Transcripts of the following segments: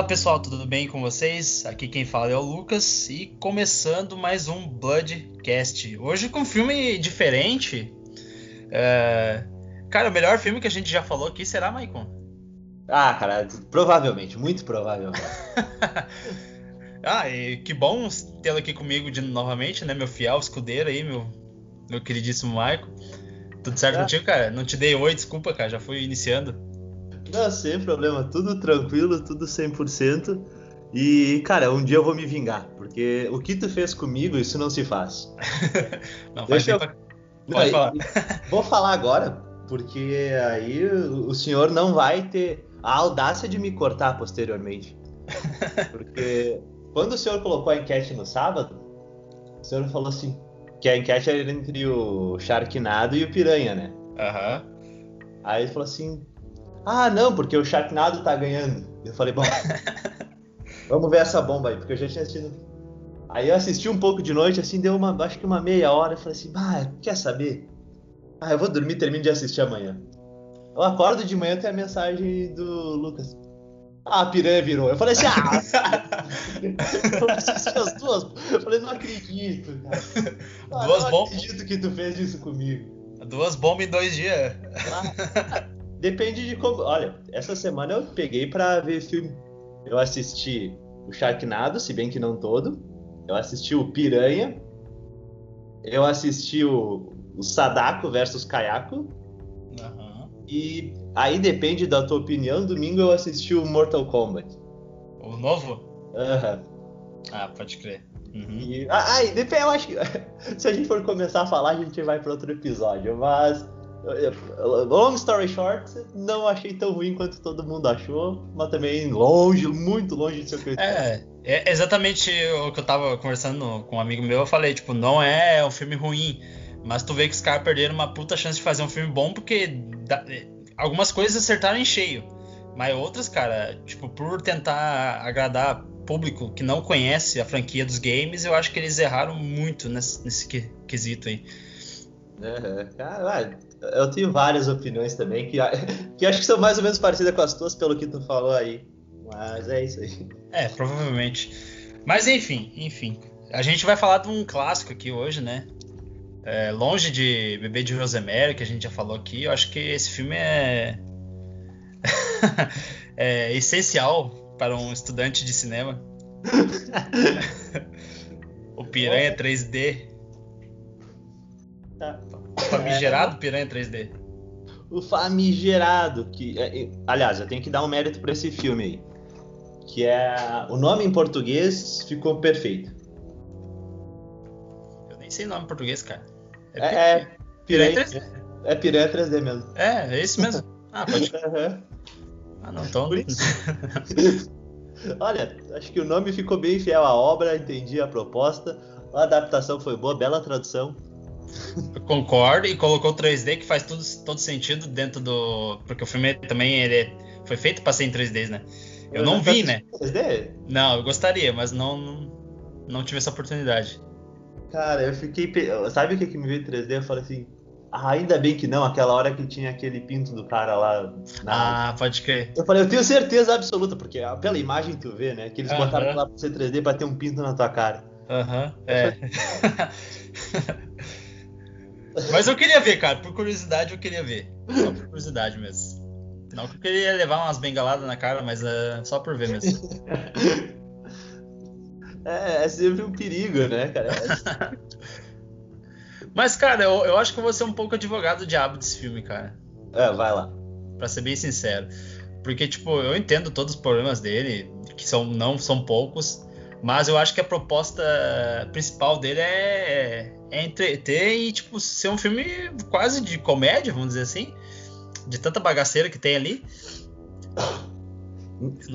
Fala pessoal, tudo bem com vocês? Aqui quem fala é o Lucas e começando mais um Bloodcast. Hoje com um filme diferente. É... Cara, o melhor filme que a gente já falou aqui será, Maicon? Ah, cara, provavelmente, muito provavelmente. ah, e que bom tê-lo aqui comigo de, novamente, né? Meu fiel escudeiro aí, meu, meu queridíssimo Maicon. Tudo certo é. contigo, cara? Não te dei oi, desculpa, cara, já fui iniciando. Não, sem problema, tudo tranquilo, tudo 100%. E, cara, um dia eu vou me vingar, porque o que tu fez comigo, isso não se faz. não, faz Deixa eu... Pra... Pode falar. Vou falar agora, porque aí o senhor não vai ter a audácia de me cortar posteriormente. Porque quando o senhor colocou a enquete no sábado, o senhor falou assim, que a enquete era entre o Sharknado e o Piranha, né? Aham. Uhum. Aí ele falou assim, ah, não, porque o Sharknado tá ganhando. Eu falei, bom, vamos ver essa bomba aí, porque eu já tinha assistido. Aí eu assisti um pouco de noite, assim, deu uma, acho que uma meia hora, e falei assim, ah, quer saber? Ah, eu vou dormir, termino de assistir amanhã. Eu acordo de manhã tem a mensagem do Lucas. Ah, a piranha virou. Eu falei assim, ah! eu assisti as duas. Eu falei, não acredito, cara. Ah, duas não bombas. acredito que tu fez isso comigo. Duas bombas em dois dias. Ah, Depende de como. Olha, essa semana eu peguei para ver filme. Eu assisti o Sharknado, se bem que não todo. Eu assisti o Piranha. Eu assisti o, o Sadako versus Kayako. Uhum. E aí depende da tua opinião. Domingo eu assisti o Mortal Kombat. O novo? Aham. Uhum. Ah, pode crer. Uhum. E, ah, aí, depende, eu acho que se a gente for começar a falar, a gente vai para outro episódio. Mas Long story short, não achei tão ruim quanto todo mundo achou, mas também longe, muito longe de ser o que eu é, é exatamente o que eu tava conversando com um amigo meu. Eu falei, tipo, não é um filme ruim, mas tu vê que os caras perderam uma puta chance de fazer um filme bom porque algumas coisas acertaram em cheio, mas outras, cara, tipo, por tentar agradar público que não conhece a franquia dos games, eu acho que eles erraram muito nesse, nesse quesito aí. Uhum. Cara, eu tenho várias opiniões também, que, que acho que são mais ou menos parecidas com as tuas, pelo que tu falou aí. Mas é isso aí. É, provavelmente. Mas enfim, enfim. A gente vai falar de um clássico aqui hoje, né? É, longe de Bebê de Rosemary, que a gente já falou aqui, eu acho que esse filme é, é essencial para um estudante de cinema. o Piranha 3D. Tá. Famigerado Piranha 3D. O famigerado, que. É, aliás, eu tenho que dar um mérito para esse filme aí. Que é. O nome em português ficou perfeito. Eu nem sei o nome em português, cara. É, é, é Piranha, Piranha 3D. É Piranha 3D mesmo. É, é isso mesmo. Ah, pode. Uhum. Ah, não, então. Olha, acho que o nome ficou bem fiel à obra, entendi a proposta. A adaptação foi boa, bela tradução. Concordo, e colocou 3D que faz tudo, todo sentido dentro do. Porque o filme também ele foi feito para ser em 3D, né? Eu, não vi, né? 3D? Não, eu gostaria, mas não, não, tive essa oportunidade. Cara, eu fiquei. Sabe o que, que me veio em 3D? Eu falei assim. Ah, ainda bem que não, aquela hora que tinha aquele pinto do cara lá. Na... Ah, pode crer. Eu falei, eu tenho certeza absoluta, porque pela imagem tu vê, né? Que eles uh -huh. botaram lá pra ser 3D pra ter um pinto na tua cara. Aham, uh -huh. é. Mas eu queria ver, cara. Por curiosidade, eu queria ver. Só por curiosidade mesmo. Não que eu queria levar umas bengaladas na cara, mas uh, só por ver mesmo. É, é sempre um perigo, né, cara? mas, cara, eu, eu acho que eu vou ser um pouco advogado diabo desse filme, cara. É, vai lá. Pra ser bem sincero. Porque, tipo, eu entendo todos os problemas dele, que são, não são poucos. Mas eu acho que a proposta principal dele é, é entreter e, tipo, ser um filme quase de comédia, vamos dizer assim. De tanta bagaceira que tem ali.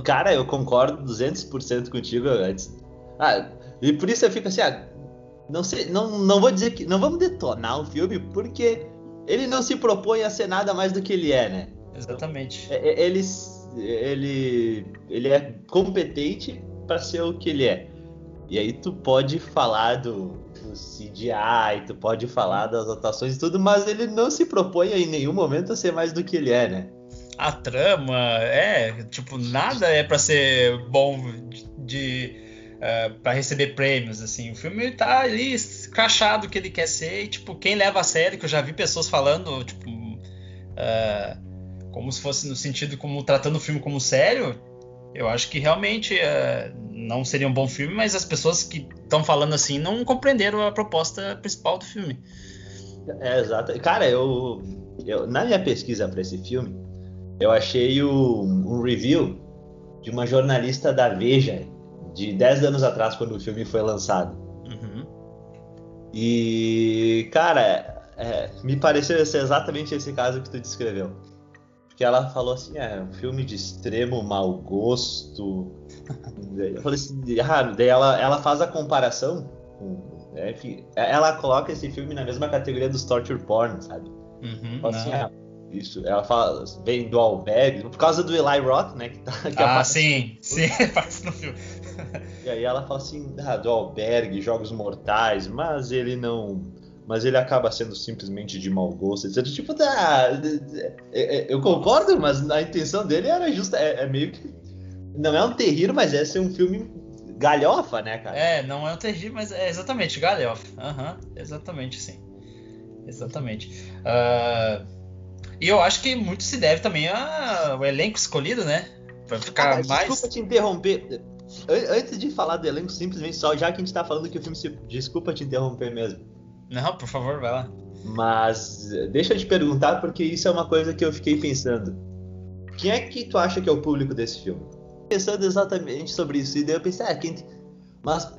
Cara, eu concordo 200% contigo antes. Ah, e por isso eu fico assim, ah, não sei, não, não vou dizer que não vamos detonar o filme porque ele não se propõe a ser nada mais do que ele é, né? Exatamente. É, é, ele, ele, ele é competente para ser o que ele é. E aí tu pode falar do, do CGI, tu pode falar das atuações e tudo, mas ele não se propõe em nenhum momento a ser mais do que ele é, né? a trama, é, tipo, nada é para ser bom de, uh, é, para receber prêmios, assim. O filme tá ali crachado que ele quer ser e, tipo, quem leva a sério, que eu já vi pessoas falando, tipo, uh, como se fosse no sentido como tratando o filme como sério, eu acho que realmente uh, não seria um bom filme, mas as pessoas que estão falando assim não compreenderam a proposta principal do filme. É, exato. Cara, eu, eu na minha pesquisa para esse filme, eu achei o, um review de uma jornalista da Veja de 10 anos atrás, quando o filme foi lançado. Uhum. E, cara, é, me pareceu ser exatamente esse caso que tu descreveu. Porque ela falou assim: é um filme de extremo mau gosto. Eu falei assim: ah, daí ela, ela faz a comparação com. É, enfim, ela coloca esse filme na mesma categoria dos torture porn, sabe? Uhum, fala assim, ah, isso, ela fala, vem do albergue, por causa do Eli Roth, né? Que tá, que ah, sim, sim, faz no filme. E aí ela fala assim, ah, do albergue, jogos mortais, mas ele não. Mas ele acaba sendo simplesmente de mau gosto, etc. Tipo, tá. Eu concordo, mas a intenção dele era justa. É, é meio que. Não é um terrível, mas é ser um filme galhofa, né, cara? É, não é um terrível, mas é exatamente galhofa. Aham, uhum, exatamente, sim. Exatamente. Uh, e eu acho que muito se deve também ao elenco escolhido, né? Pra ficar ah, mais. Desculpa te interromper. Antes de falar do elenco, simplesmente só, já que a gente tá falando que o filme se. Desculpa te interromper mesmo. Não, por favor, vai lá. Mas deixa eu te perguntar, porque isso é uma coisa que eu fiquei pensando. Quem é que tu acha que é o público desse filme? Pensando exatamente sobre isso, e daí eu pensei, ah, quem. Mas.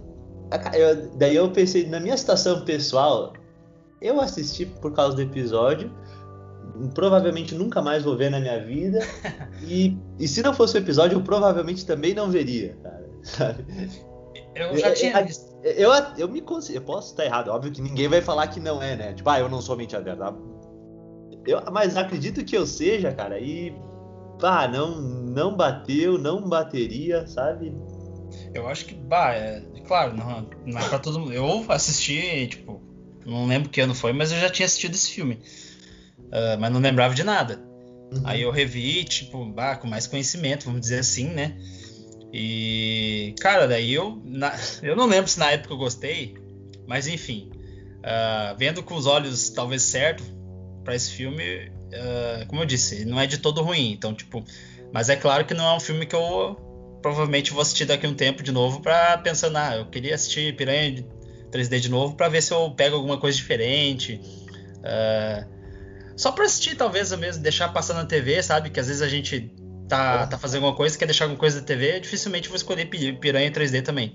Eu, daí eu pensei, na minha situação pessoal, eu assisti por causa do episódio provavelmente nunca mais vou ver na minha vida. e, e se não fosse o episódio, eu provavelmente também não veria, cara. Sabe? Eu já tinha visto. Eu, eu, eu, me eu posso estar errado, óbvio que ninguém vai falar que não é, né? Tipo, ah, eu não sou mentiroso, tá? Eu, mas acredito que eu seja, cara, e pá, não, não bateu, não bateria, sabe? Eu acho que, bah, é, claro, não, não é pra todo mundo. Eu assisti, tipo, não lembro que ano foi, mas eu já tinha assistido esse filme. Uh, mas não lembrava de nada. Uhum. Aí eu revi, tipo, bah, com mais conhecimento, vamos dizer assim, né? E, cara, daí eu. Na, eu não lembro se na época eu gostei, mas enfim. Uh, vendo com os olhos talvez certo para esse filme, uh, como eu disse, não é de todo ruim. Então, tipo. Mas é claro que não é um filme que eu provavelmente vou assistir daqui a um tempo de novo para pensar, ah, eu queria assistir Piranha 3D de novo para ver se eu pego alguma coisa diferente. Uh, só pra assistir, talvez, mesmo, deixar passar na TV, sabe? Que às vezes a gente tá, tá fazendo alguma coisa, quer deixar alguma coisa na TV, dificilmente vou escolher Piranha 3D também.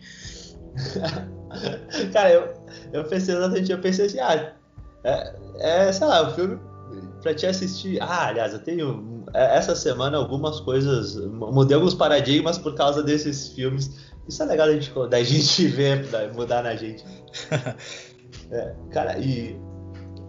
Cara, eu, eu pensei exatamente, eu pensei assim, ah, é, é, sei lá, o filme pra te assistir. Ah, aliás, eu tenho é, essa semana algumas coisas, mudei alguns paradigmas por causa desses filmes. Isso é legal da gente, da gente ver, mudar na gente. É, cara, e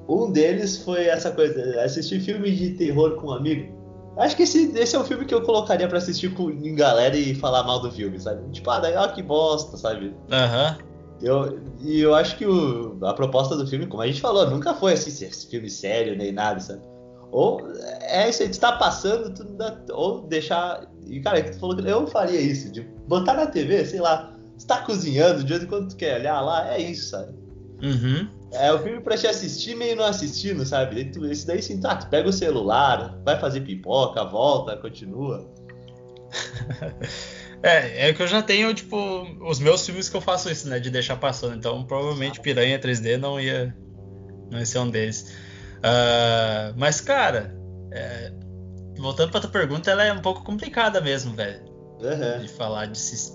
um deles foi essa coisa, assistir filme de terror com um amigo. Acho que esse, esse é o filme que eu colocaria para assistir com em galera e falar mal do filme, sabe? Tipo, ah, daí, ó, que bosta, sabe? Aham. Uhum. Eu, e eu acho que o, a proposta do filme, como a gente falou, nunca foi assim, esse filme sério nem nada, sabe? Ou é isso aí, tu tá passando, tu dá, ou deixar. E cara, tu falou que eu faria isso, de botar na TV, sei lá, tu tá cozinhando, de vez em quando tu quer olhar lá, é isso, sabe? Uhum. É o filme pra te assistir meio não assistindo, sabe? Esse daí sim, tá, tu pega o celular, vai fazer pipoca, volta, continua. é, é que eu já tenho, tipo, os meus filmes que eu faço isso, né? De deixar passando. Então, provavelmente Piranha 3D não ia, não ia ser um deles. Uh, mas, cara, é, voltando pra tua pergunta, ela é um pouco complicada mesmo, velho. Uhum. De falar, de se,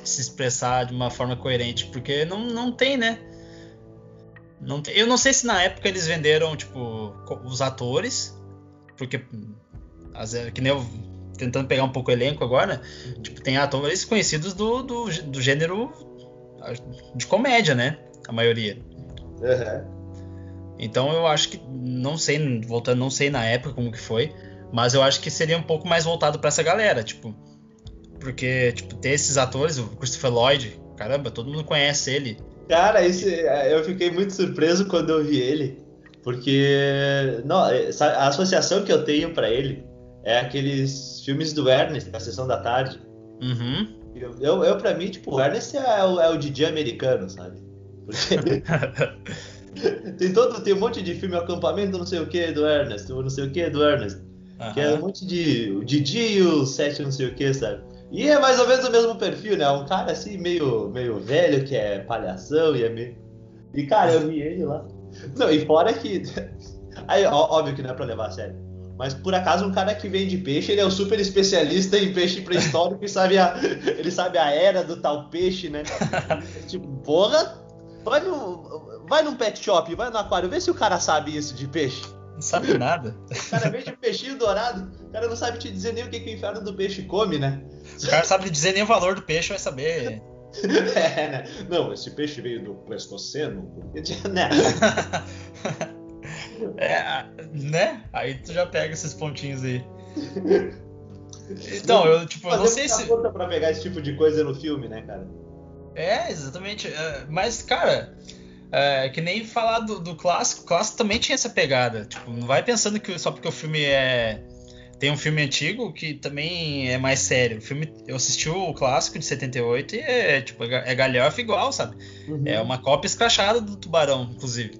de se expressar de uma forma coerente, porque não, não tem, né? Não tem, eu não sei se na época eles venderam, tipo, os atores, porque que nem eu tentando pegar um pouco o elenco agora, uhum. tipo, tem atores conhecidos do, do, do, gênero de comédia, né? A maioria. Uhum. Então eu acho que não sei, voltando, não sei na época como que foi, mas eu acho que seria um pouco mais voltado para essa galera, tipo, porque tipo ter esses atores, o Christopher Lloyd, caramba, todo mundo conhece ele. Cara, esse, eu fiquei muito surpreso quando eu vi ele, porque não, a associação que eu tenho para ele, é aqueles filmes do Ernest, da sessão da tarde. Uhum. Eu, eu, eu pra mim, tipo, o Ernest é o, é o DJ americano, sabe? Porque tem todo, tem um monte de filme, acampamento não sei o que do Ernest, não sei o que do Ernest. Que é um monte de. O Didi e o Sete não sei o que, sabe? E é mais ou menos o mesmo perfil, né? Um cara assim, meio, meio velho, que é palhação e é meio. E cara, eu vi ele lá. Não, e fora que. Aí, ó, óbvio que não é pra levar a sério. Mas por acaso um cara que vende peixe, ele é um super especialista em peixe pré-histórico e sabe a, ele sabe a era do tal peixe, né? tipo, porra, vai, no, vai num pet shop, vai no aquário, vê se o cara sabe isso de peixe. Não sabe nada. O cara vende um peixinho dourado, o cara não sabe te dizer nem o que, que o inferno do peixe come, né? O cara sabe dizer nem o valor do peixe, vai saber. é, né? Não, esse peixe veio do Pleistoceno. né? É, né? Aí tu já pega esses pontinhos aí. Então, eu, tipo, eu não sei se. conta pra pegar esse tipo de coisa no filme, né, cara? É, exatamente. É, mas, cara, é, que nem falar do, do clássico, o clássico também tinha essa pegada. Tipo, não vai pensando que só porque o filme é. Tem um filme antigo que também é mais sério. O filme, eu assisti o clássico de 78 e é, tipo, é galhofa igual, sabe? Uhum. É uma cópia escrachada do Tubarão, inclusive.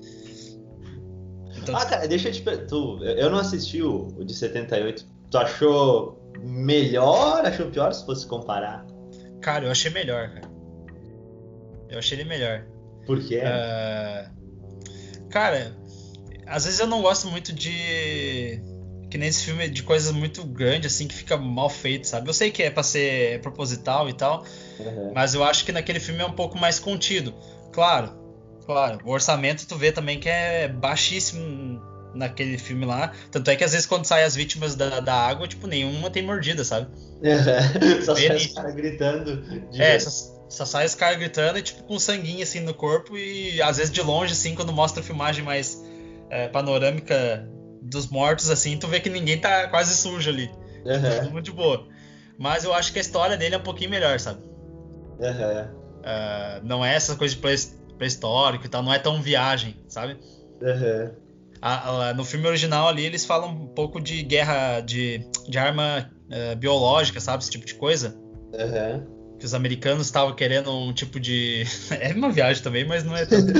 Então, ah, cara, deixa eu te perguntar. Eu não assisti o, o de 78. Tu achou melhor? Achou pior se fosse comparar? Cara, eu achei melhor, cara. Eu achei ele melhor. Por quê? Uh, cara, às vezes eu não gosto muito de. Que nesse filme de coisas muito grandes, assim, que fica mal feito, sabe? Eu sei que é pra ser proposital e tal, uhum. mas eu acho que naquele filme é um pouco mais contido. Claro, claro. O orçamento tu vê também que é baixíssimo naquele filme lá. Tanto é que às vezes quando saem as vítimas da, da água, tipo, nenhuma tem mordida, sabe? É, só sai os caras gritando. É, só, só sai os caras gritando e tipo com sanguinho assim no corpo e às vezes de longe assim quando mostra a filmagem mais é, panorâmica dos mortos assim, tu vê que ninguém tá quase sujo ali. Uhum. Muito de boa. Mas eu acho que a história dele é um pouquinho melhor, sabe? Uhum. Uh, não é essa coisa de pré-histórico e tal, não é tão viagem, sabe? Uhum. A, a, no filme original ali eles falam um pouco de guerra de, de arma uh, biológica, sabe? Esse tipo de coisa. Uhum que os americanos estavam querendo um tipo de. é uma viagem também, mas não é tanto.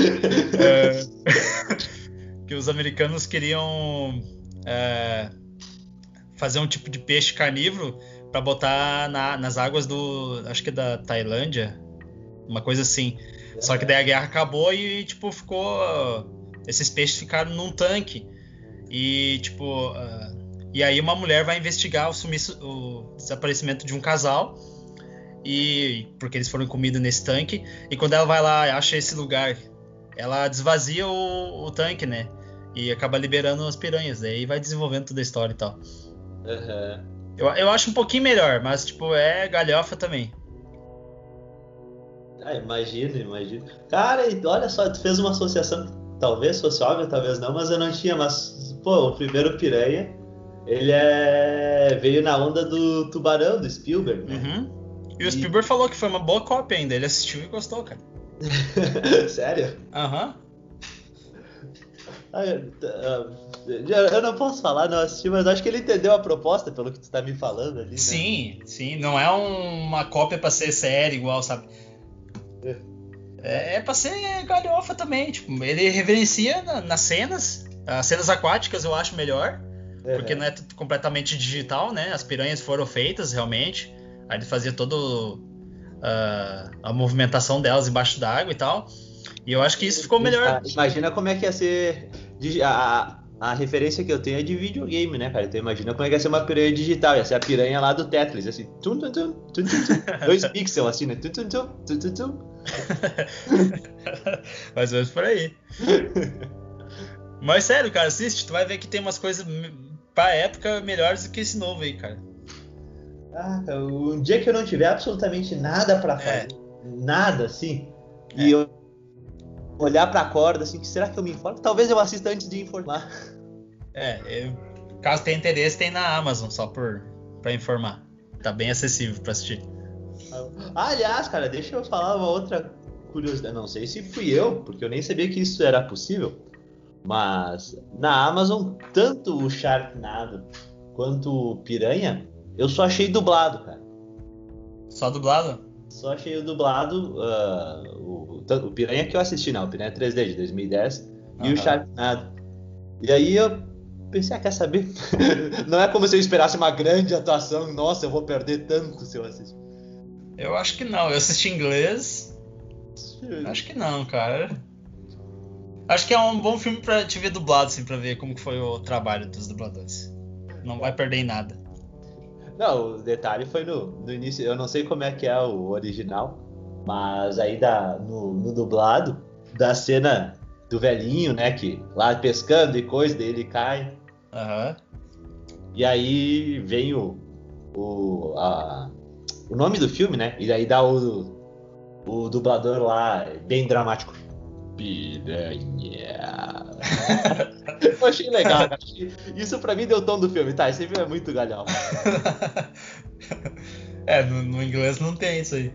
é... que os americanos queriam é... fazer um tipo de peixe carnívoro para botar na, nas águas do. acho que é da Tailândia. Uma coisa assim. Só que daí a guerra acabou e, tipo, ficou. Esses peixes ficaram num tanque. E, tipo. E aí uma mulher vai investigar o, sumiço, o desaparecimento de um casal e porque eles foram comidos nesse tanque. E quando ela vai lá, acha esse lugar, ela desvazia o, o tanque, né? E acaba liberando as piranhas. Daí vai desenvolvendo toda a história e tal. Uhum. Eu, eu acho um pouquinho melhor, mas tipo, é galhofa também. Ah, imagino, imagino. Cara, olha só, tu fez uma associação, talvez fosse óbvio, talvez não, mas eu não tinha, mas, pô, o primeiro Piranha, ele é... veio na onda do Tubarão, do Spielberg, né? Uhum. E o Spielberg falou que foi uma boa cópia ainda. Ele assistiu e gostou, cara. Sério? Aham. Uhum. Eu não posso falar, não assisti, mas acho que ele entendeu a proposta, pelo que tu tá me falando ali. Né? Sim, sim. Não é uma cópia pra ser série igual, sabe? É, é, é pra ser galhofa também. Tipo, ele reverencia na, nas cenas. As cenas aquáticas eu acho melhor. Uhum. Porque não é completamente digital, né? As piranhas foram feitas realmente. Aí ele fazia todo uh, a movimentação delas embaixo d'água e tal. E eu acho que isso ficou melhor. Imagina como é que ia ser. A, a referência que eu tenho é de videogame, né, cara? Então imagina como é que ia ser uma piranha digital. Ia ser a piranha lá do Tetris, assim. Tum, tum, tum, tum, tum, Dois pixels, assim, né? Tum, tum, tum, tum, tum, tum. Mais ou menos por aí. Mas sério, cara, assiste, tu vai ver que tem umas coisas pra época melhores do que esse novo aí, cara. Ah, um dia que eu não tiver absolutamente nada para é. fazer, é. nada assim, é. e eu olhar para a corda assim, que será que eu me informo? Talvez eu assista antes de informar. É, eu, caso tenha interesse, tem na Amazon só por para informar. Tá bem acessível para assistir. Ah, aliás, cara, deixa eu falar uma outra curiosidade. Não sei se fui eu, porque eu nem sabia que isso era possível. Mas na Amazon, tanto o Sharknado quanto Piranha, eu só achei dublado, cara. Só dublado? Só achei o dublado, uh, o, o Piranha que eu assisti, não, o Piranha 3D de 2010 uhum. e o Sharknado. E aí eu pensei, ah, quer saber? não é como se eu esperasse uma grande atuação, nossa, eu vou perder tanto se eu assistir. Eu acho que não, eu assisti em inglês. Acho que não, cara. Acho que é um bom filme pra te ver dublado, assim, pra ver como que foi o trabalho dos dubladores. Não vai perder em nada. Não, o detalhe foi no, no início, eu não sei como é que é o original, mas aí da, no, no dublado, da cena do velhinho, né, que lá pescando e coisa, dele cai. Aham. Uhum. E aí vem o, o, a, o nome do filme, né, e aí dá o, o dublador lá, bem dramático. Piranha. eu achei legal, cara. Isso pra mim deu o tom do filme. Tá, esse filme é muito galhão. é, no, no, inglês não tem isso aí.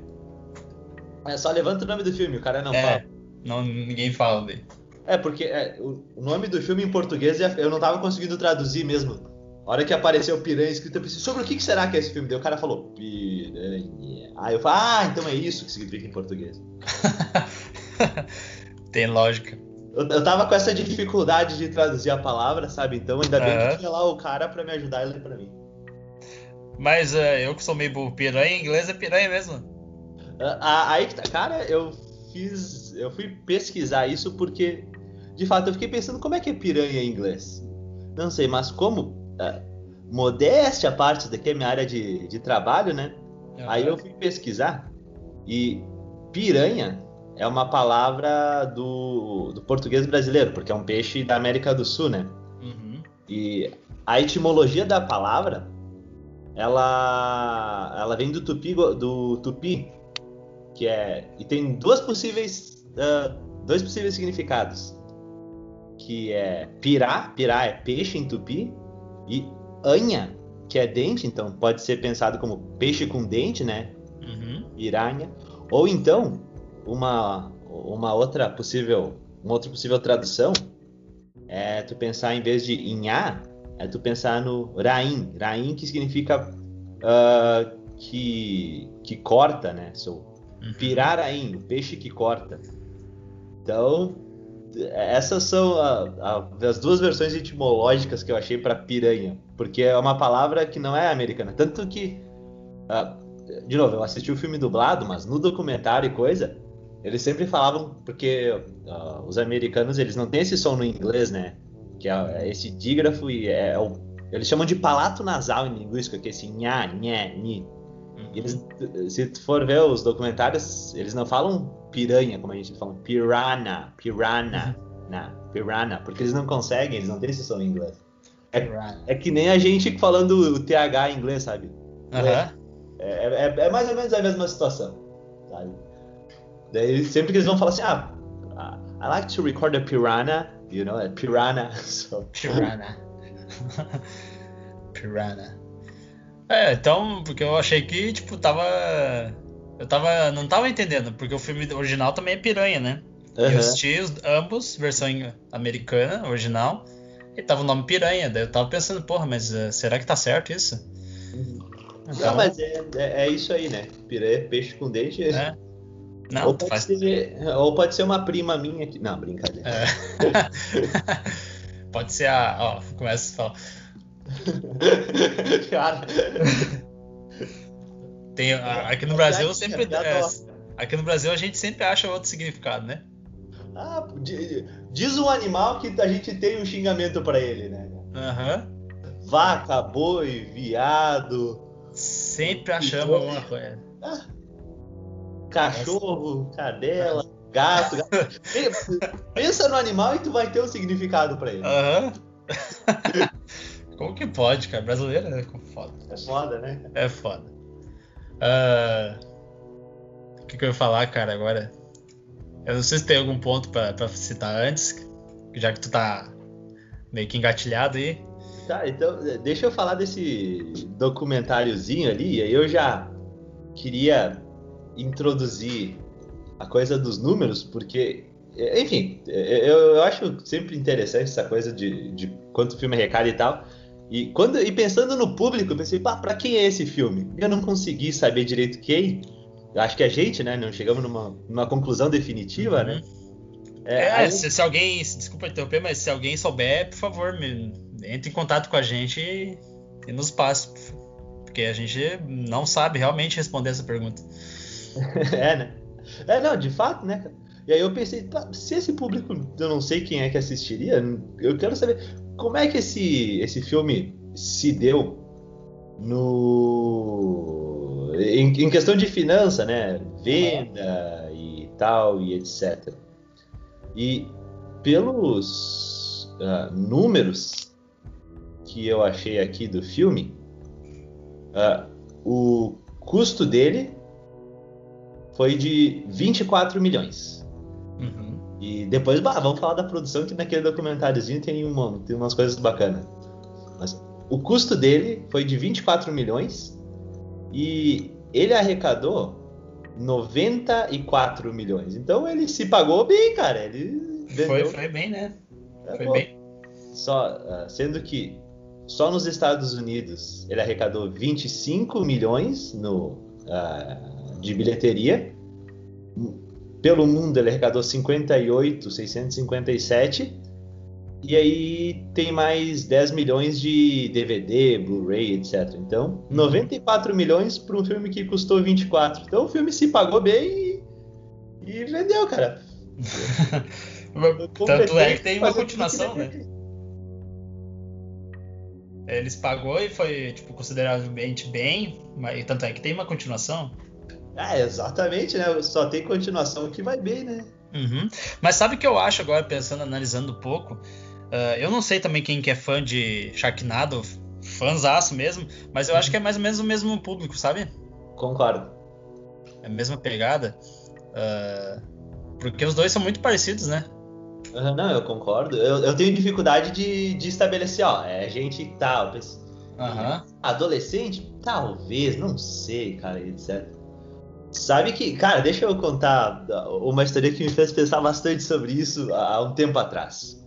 É só levanta o nome do filme, o cara não é, fala. Não, ninguém fala dele. É, porque é, o, nome do filme em português é, eu não tava conseguindo traduzir mesmo. A hora que apareceu Piranha escrito, eu pensei, sobre o que, que será que é esse filme? Daí o cara falou, Piranha. Aí eu falei, ah, então é isso que significa em português. Tem lógica. Eu, eu tava com essa dificuldade de traduzir a palavra, sabe? Então ainda bem uhum. que tinha lá o cara para me ajudar a ler pra mim. Mas uh, eu que sou meio burro, piranha em inglês é piranha mesmo. Uh, aí que tá. Cara, eu fiz. Eu fui pesquisar isso porque, de fato, eu fiquei pensando como é que é piranha em inglês. Não sei, mas como. Uh, modéstia a parte daqui é minha área de, de trabalho, né? Uhum. Aí eu fui pesquisar e piranha é uma palavra do, do português brasileiro, porque é um peixe da América do Sul, né? Uhum. E a etimologia da palavra, ela, ela vem do tupi, do tupi, que é e tem duas possíveis, uh, dois possíveis significados, que é pirá, pirá é peixe em tupi, e anha, que é dente, então pode ser pensado como peixe com dente, né? Uhum. Piranha. Ou então uma, uma outra possível uma outra possível tradução é tu pensar em vez de inhá, é tu pensar no rain, rain que significa uh, que, que corta, né? So, uhum. pirarain, o peixe que corta. Então, essas são a, a, as duas versões etimológicas que eu achei para piranha, porque é uma palavra que não é americana. Tanto que, uh, de novo, eu assisti o filme dublado, mas no documentário e coisa, eles sempre falavam, porque uh, os americanos eles não têm esse som no inglês, né? Que é, é esse dígrafo e é, é o, eles chamam de palato nasal em linguística, que é esse nha, nhé, ni. Eles, se tu for ver os documentários, eles não falam piranha, como a gente fala, piranha, piranha, uhum. na, piranha, porque eles não conseguem, eles não têm esse som em inglês. É, é que nem a gente falando o TH em inglês, sabe? Uhum. É, é, é, mais ou menos a mesma situação, sabe? Daí sempre que eles vão falar assim, ah, I like to record a piranha, you know, a piranha. So. Piranha. piranha. É, então, porque eu achei que, tipo, tava. Eu tava. Não tava entendendo, porque o filme original também é piranha, né? Uhum. Eu assisti os, ambos, versão americana, original, e tava o nome piranha. Daí eu tava pensando, porra, mas uh, será que tá certo isso? Uhum. Então... Não, mas é, é, é, isso aí, né? Piranha, peixe com dente. É. Não, ou, pode faz... ser, ou pode ser uma prima minha aqui. Não, brincadeira. É. pode ser a. Ó, começa a falar. Cara. Tem, aqui no Brasil sempre. É, aqui no Brasil a gente sempre acha outro significado, né? Ah, diz um animal que a gente tem um xingamento para ele, né? Uhum. Vaca, boi, viado. Sempre achamos alguma coisa. Ah, cachorro, cadela, gato. gato. Pensa no animal e tu vai ter um significado para ele. Aham. Uhum. Como que pode, cara? Brasileiro é foda. É foda, né? É foda. Uh... O que, que eu ia falar, cara, agora? Eu não sei se tem algum ponto pra, pra citar antes, já que tu tá meio que engatilhado aí. Tá, então deixa eu falar desse documentáriozinho ali, e aí eu já queria introduzir a coisa dos números, porque, enfim, eu, eu acho sempre interessante essa coisa de, de quanto o filme recai e tal. E, quando, e pensando no público, eu pensei, pá, pra quem é esse filme? Eu não consegui saber direito quem. Eu acho que a gente, né? Não chegamos numa, numa conclusão definitiva, né? Uhum. É, é aí... se, se, alguém. Desculpa interromper, mas se alguém souber, por favor, me, entre em contato com a gente e, e nos passe. Porque a gente não sabe realmente responder essa pergunta. é, né? É, não, de fato, né? E aí eu pensei, se esse público, eu não sei quem é que assistiria, eu quero saber como é que esse, esse filme se deu no em, em questão de finança, né? Venda e tal e etc. E pelos uh, números que eu achei aqui do filme, uh, o custo dele foi de 24 milhões. Uhum. E depois, bah, vamos falar da produção, que naquele documentáriozinho tem, uma, tem umas coisas bacanas. Mas o custo dele foi de 24 milhões e ele arrecadou 94 milhões. Então ele se pagou bem, cara. Ele foi, foi bem, né? É, foi pô. bem. Só, uh, sendo que só nos Estados Unidos ele arrecadou 25 milhões no, uh, de bilheteria pelo mundo ele arrecadou 58, 657. E aí tem mais 10 milhões de DVD, Blu-ray, etc. Então, 94 uhum. milhões para um filme que custou 24. Então o filme se pagou bem e, e vendeu, cara. Tanto é que tem uma continuação, né? Eles pagou e foi tipo consideravelmente bem, mas tanto é que tem uma continuação. Ah, exatamente, né? Só tem continuação que vai bem, né? Uhum. Mas sabe o que eu acho agora, pensando, analisando um pouco? Uh, eu não sei também quem que é fã de Sharknado, fãzaço mesmo, mas eu uhum. acho que é mais ou menos o mesmo público, sabe? Concordo. É a mesma pegada. Uh, porque os dois são muito parecidos, né? Uhum, não, eu concordo. Eu, eu tenho dificuldade de, de estabelecer, ó, é gente tal. Uhum. Adolescente? Talvez, não sei, cara, etc. Sabe que, cara, deixa eu contar uma história que me fez pensar bastante sobre isso há um tempo atrás.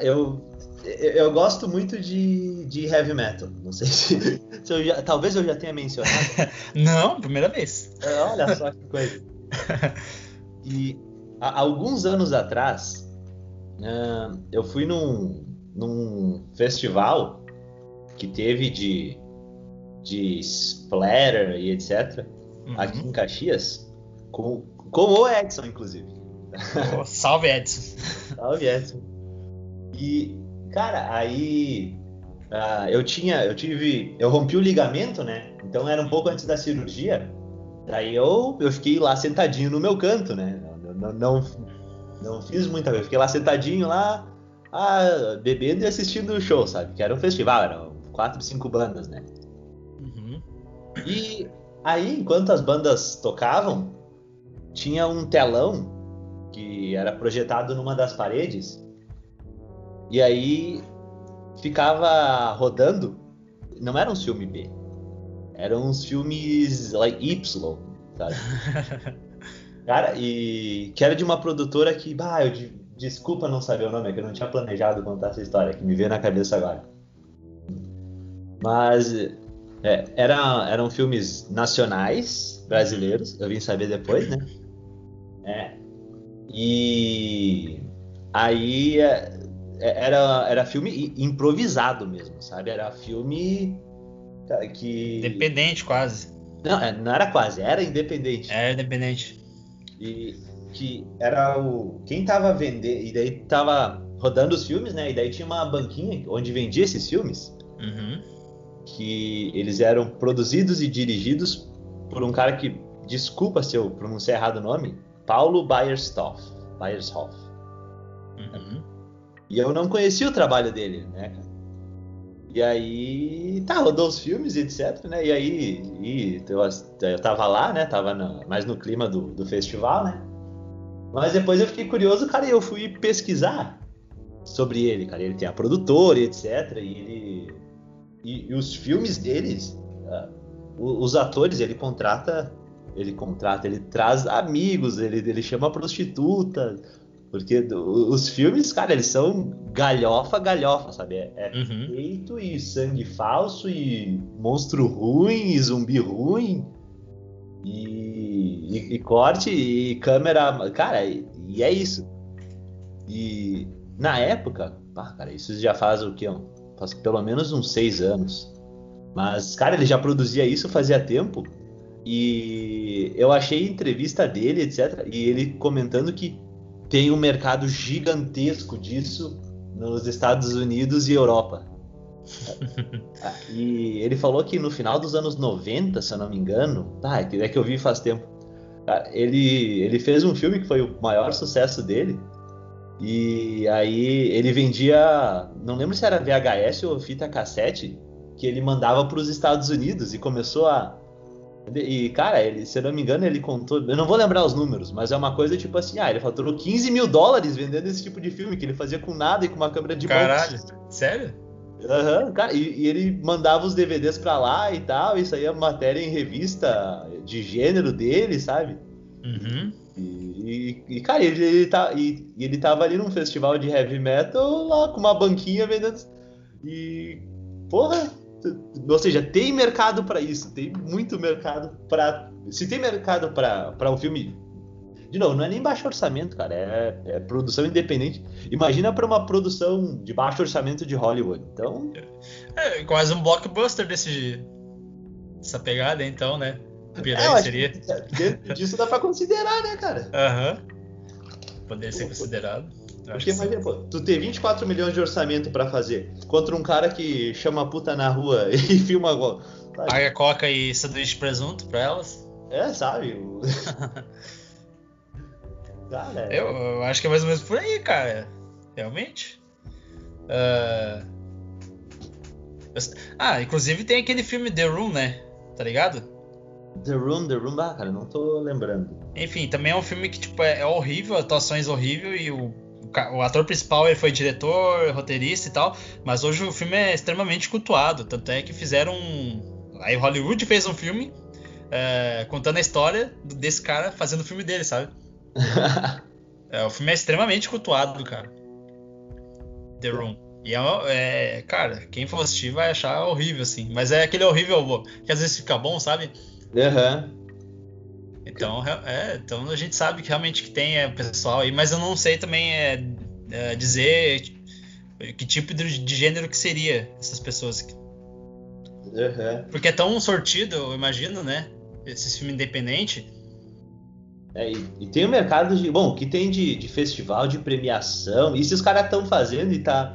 Eu, eu gosto muito de, de heavy metal. Não sei se, se eu já, talvez eu já tenha mencionado. Não, primeira vez. É, olha só que coisa. E há alguns anos atrás, eu fui num, num festival que teve de, de splatter e etc uhum. aqui em Caxias, com, com o Edson, inclusive. Oh, salve, Edson. salve, Edson. E, cara, aí uh, eu tinha, eu tive, eu rompi o ligamento, né? Então era um pouco antes da cirurgia. Daí eu, eu fiquei lá sentadinho no meu canto, né? Não, não, não, fiz muita coisa. Fiquei lá sentadinho lá, ah, bebendo e assistindo o show, sabe? Que era um festival, eram quatro, cinco bandas, né? Uhum. E Aí, enquanto as bandas tocavam, tinha um telão que era projetado numa das paredes. E aí ficava rodando. Não era um filme B. Eram uns filmes like Y, sabe? Cara, e que era de uma produtora que, bah, eu desculpa não saber o nome, é que eu não tinha planejado contar essa história, que me veio na cabeça agora. Mas é, era, eram filmes nacionais brasileiros, eu vim saber depois, né? É. E aí é, é, era, era filme improvisado mesmo, sabe? Era filme que. Independente, quase. Não, é, não era quase, era independente. Era independente. E que era o. Quem tava vendendo. E daí tava rodando os filmes, né? E daí tinha uma banquinha onde vendia esses filmes. Uhum que eles eram produzidos e dirigidos por um cara que, desculpa se eu pronunciar errado o nome, Paulo Bayerstoff. Bayershoff. Uhum. E eu não conhecia o trabalho dele, né, E aí, tá, rodou os filmes, etc, né? E aí, e eu, eu tava lá, né? Tava no, mais no clima do, do festival, né? Mas depois eu fiquei curioso, cara, e eu fui pesquisar sobre ele, cara. Ele tem a produtora, etc. E ele e, e os filmes deles, uh, os atores, ele contrata, ele contrata, ele traz amigos, ele, ele chama prostituta, Porque os filmes, cara, eles são galhofa, galhofa, sabe? É, é Uhum. peito e sangue falso e monstro ruim e zumbi ruim e, e- e corte e câmera. Cara, e, e é isso. E na época, ah, cara, isso já faz o quê? Um- Faz pelo menos uns seis anos. Mas, cara, ele já produzia isso fazia tempo. E eu achei entrevista dele, etc. E ele comentando que tem um mercado gigantesco disso nos Estados Unidos e Europa. E ele falou que no final dos anos 90, se eu não me engano, tá, é que- é eu vi faz tempo. Cara, Ele, ele fez um filme que foi o maior sucesso dele. E aí ele vendia, não lembro se era VHS ou fita cassete, que ele mandava para os Estados Unidos e começou a. E, cara, ele, se eu não me engano, ele contou. Eu não vou lembrar os números, mas é uma coisa tipo assim: ah, ele faturou 15 mil dólares vendendo esse tipo de filme, que ele fazia com nada e com uma câmera de. Caralho, sério? Aham, cara, e, e ele mandava os DVDs pra lá e tal, isso aí é matéria em revista de gênero dele, sabe? Uhum. E, cara, ele, ele, tá, e, ele tava ali num festival de heavy metal lá com uma banquinha vendendo. E. Porra! Ou seja, tem mercado pra isso, tem muito mercado pra. Se tem mercado pra um filme. De novo, não é nem baixo orçamento, cara, é, é produção independente. Imagina pra uma produção de baixo orçamento de Hollywood. Então, É quase um blockbuster desse. Dessa pegada, então, né? É, Piranha acho seria. dentro disso dá pra considerar, né, cara? Aham. Poderia ser considerado. Eu acho Porque imagina, pô, tu ter 24 milhões de orçamento pra fazer contra um cara que chama a puta na rua e filma. sabe? Paga coca e sanduíche de presunto pra elas. É, sabe? Cara, é- Eu, eu acho que é mais ou menos por aí, cara. Realmente. Ah, eu- Ah, inclusive tem aquele filme The Room, né? Tá ligado? The Room, The Room, ah, cara, não tô lembrando. Enfim, também é um filme que tipo, é, é horrível, atuações horrível e o, o ator principal ele foi diretor, roteirista e tal, mas hoje o filme é extremamente cultuado, tanto é que fizeram um... Aí Hollywood fez um filme é, contando a história desse cara fazendo o filme dele, sabe? É, o filme é extremamente cultuado, cara. The Room. E é, é, cara, quem for assistir vai achar horrível, assim. Mas é aquele horrível que às vezes fica bom, sabe? Aham. Então, é, então a gente sabe que realmente que tem é, pessoal aí, mas eu não sei também é, é, dizer que tipo de, de gênero que seria essas pessoas. que- Aham. Porque é tão sortido, eu imagino, né? Esses filmes independentes. É, e, e tem o mercado de. Bom, o que tem de, de festival, de premiação, se os caras estão fazendo e tá.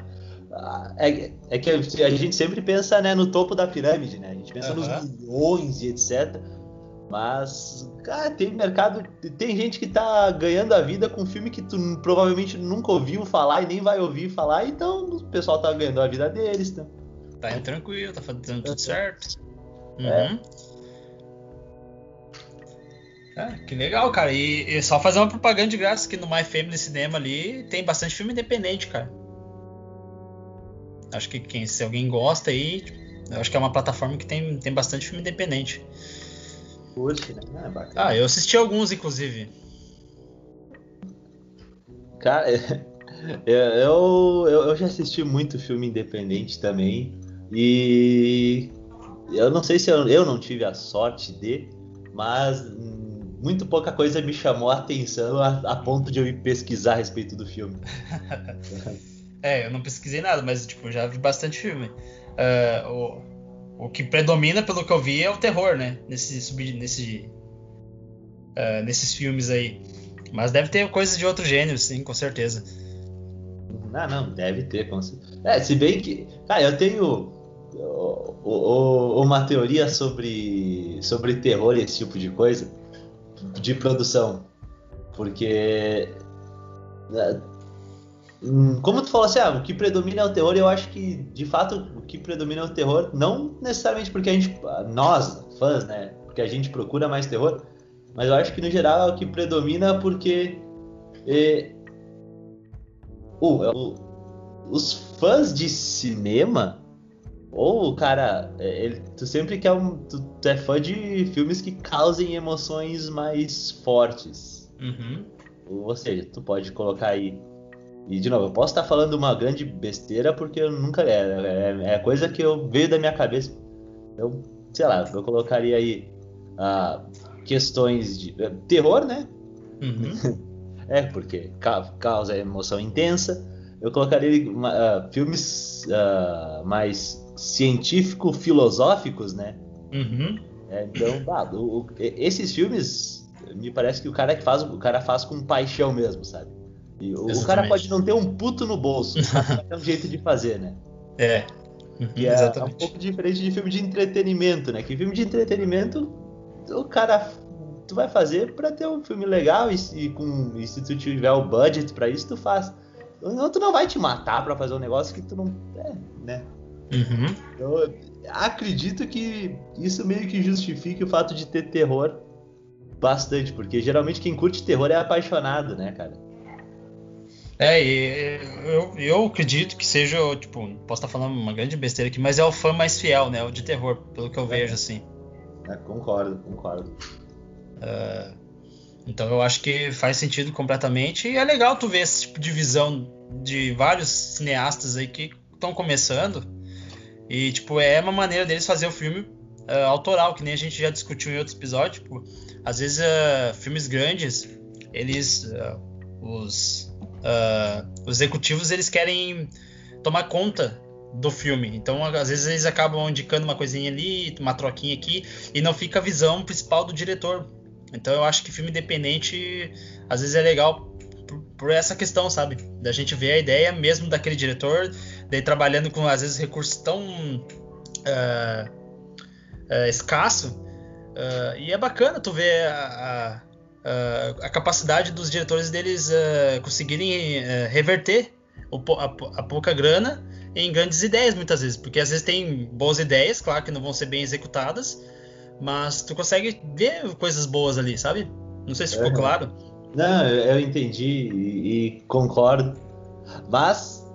Ah, É, é que a gente sempre pensa né, no topo da pirâmide, né? A gente pensa Aham. nos milhões e etc. Mas, cara, tem mercado. Tem gente que tá ganhando a vida com filme que tu provavelmente nunca ouviu falar e nem vai ouvir falar, então o pessoal tá ganhando a vida deles, né? Tá indo tranquilo, tá fazendo tudo certo. É. Uhum. É, que legal, cara. E, e só fazer uma propaganda de graça que no My Family Cinema ali tem bastante filme independente, cara. Acho que quem, se alguém gosta aí, eu acho que é uma plataforma que tem, tem bastante filme independente. Curte, né? Ah, bacana. Ah, eu assisti alguns, inclusive. Cara, eu, eu, eu já assisti muito filme independente também. E eu não sei se eu, eu não tive a sorte de, mas muito pouca coisa me chamou a atenção a, a ponto de eu ir pesquisar a respeito do filme. É, eu não pesquisei nada, mas tipo, já vi bastante filme. Ah, o, o que predomina, pelo que eu vi, é o terror, né? Nesse, sub- nesse, ah, nesses filmes aí. Mas deve ter coisas de outro gênero, sim, com certeza. Ah, não, deve ter. com certeza. É, se bem que. Cara, eu tenho uma teoria sobre, sobre terror e esse tipo de coisa, de produção. Porque. É, Como tu falou assim, ah, o que predomina é o terror, eu acho que, de fato, o que predomina é o terror, não necessariamente porque a gente, nós, fãs, né, porque a gente procura mais terror, mas eu acho que no geral é o que predomina porque é, o- o- os fãs de cinema, ou o cara, é, ele- tu sempre quer um, tu, tu é fã de filmes que causem emoções mais fortes. Uhum. Ou seja, tu pode colocar aí. E de novo, eu posso estar falando uma grande besteira porque eu nunca. É, é, é coisa que eu veio da minha cabeça. Eu, sei lá, eu colocaria aí ah, questões de. eh, Terror, né? Uhum. É, porque ca- causa emoção intensa. Eu colocaria uma, ah, filmes ah, mais científico-filosóficos, né? Uhum. É, então, o- o- esses filmes, me parece que o cara que faz, o cara faz com paixão mesmo, sabe? E o, o cara Exatamente. pode não ter um puto no bolso, mas ter um jeito de fazer, né? É. Uhum, é, é um Exatamente. pouco diferente de filme de entretenimento, né? Que filme de entretenimento, o cara, tu vai fazer pra ter um filme legal e, se- e com, e se tu tiver o budget pra isso, tu faz. Não, tu não vai te matar pra fazer um negócio que tu não. É, né? Uhum. Eu acredito que isso meio que justifique o fato de ter terror bastante, porque geralmente quem curte terror é apaixonado, né, cara? É, e eu, eu acredito que seja, tipo, posso estar falando uma grande besteira aqui, mas é o fã mais fiel, né? O de terror, pelo que eu vejo, assim. É, concordo, concordo. Então eu acho que faz sentido completamente. E é legal tu ver esse tipo de visão de vários cineastas aí que estão começando. E, tipo, é uma maneira deles fazer o filme ah, autoral, que nem a gente já discutiu em outros episódios. Tipo, às vezes ah, filmes grandes, eles. os, ah, os executivos eles querem tomar conta do filme. Então, às vezes eles acabam indicando uma coisinha ali, uma troquinha aqui, e não fica a visão principal do diretor. Então eu acho que filme independente às vezes é legal por, por essa questão, sabe? Da gente ver a ideia mesmo daquele diretor, daí trabalhando com às vezes recursos tão ah, ah, escasso. ah, e é bacana tu ver a, a- a- capacidade dos diretores deles ah, conseguirem ah, reverter o a, a pouca grana em grandes ideias muitas vezes, porque às vezes tem boas ideias, claro que não vão ser bem executadas, mas tu consegue ver coisas boas ali, sabe? Não sei se ficou Uhum. claro. Não, eu entendi e, e concordo. Mas,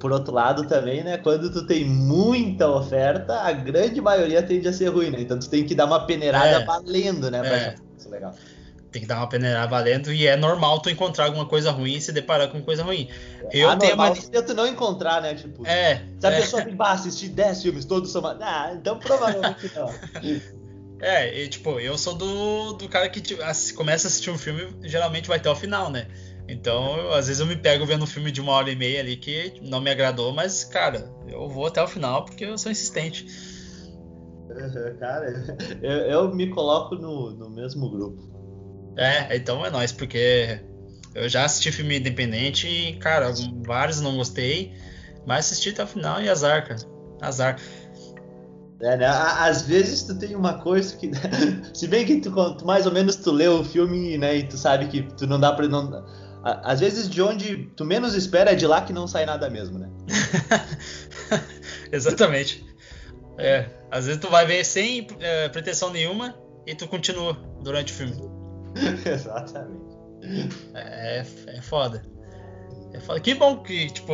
por outro lado também, né? Quando tu tem muita oferta, a grande maioria tende a ser ruim, né? Então tu tem que dar uma peneirada É. valendo, né? É. isso legal. Tem que dar uma peneirada valendo e é normal tu encontrar alguma coisa ruim e se deparar com coisa ruim. Eu ah, tenho normal mania. tu não encontrar, né? Tipo, É, se a é, pessoa bah, assistir 10 filmes, todos são. Ah, então provavelmente não. é, e, tipo, eu sou do, do cara que tipo, começa a assistir um filme, geralmente vai até o final, né? Então, eu- às vezes eu me pego vendo um filme de uma hora e meia ali que não me agradou, mas, cara, eu vou até o final porque eu sou insistente. Cara, eu, eu me coloco no, no mesmo grupo. É, então é nóis, porque eu já assisti filme independente e, cara, vários não gostei, mas assisti até o final e azar, cara. Azar. É, né? Às vezes tu tem uma coisa que. Se bem que tu, mais ou menos tu lê o filme, né? E tu sabe que tu não dá pra. Não... Às vezes de onde tu menos espera é de lá que não sai nada mesmo, né? Exatamente. É, às vezes tu vai ver sem é, pretensão nenhuma e tu continua durante o filme. Exatamente. É, é foda. É foda. Que bom que, tipo,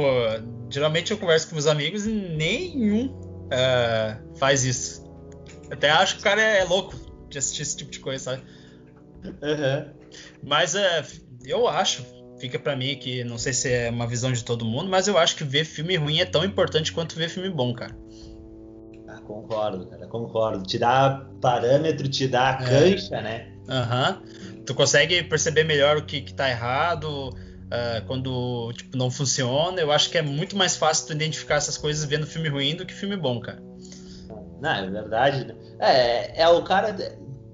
geralmente eu converso com meus amigos e nenhum é, faz isso. Até acho que o cara é louco de assistir esse tipo de coisa, sabe? Uhum. Mas é, eu acho, fica pra mim que não sei se é uma visão de todo mundo, mas eu acho que ver filme ruim é tão importante quanto ver filme bom, cara. Ah, concordo, cara, concordo. Te dá parâmetro, te dá É. cancha, né? Aham. Tu consegue perceber melhor o que, que tá errado, ah, quando tipo, não funciona. Eu acho que é muito mais fácil tu identificar essas coisas vendo filme ruim do que filme bom, cara. Não, é verdade. né? É, é o cara.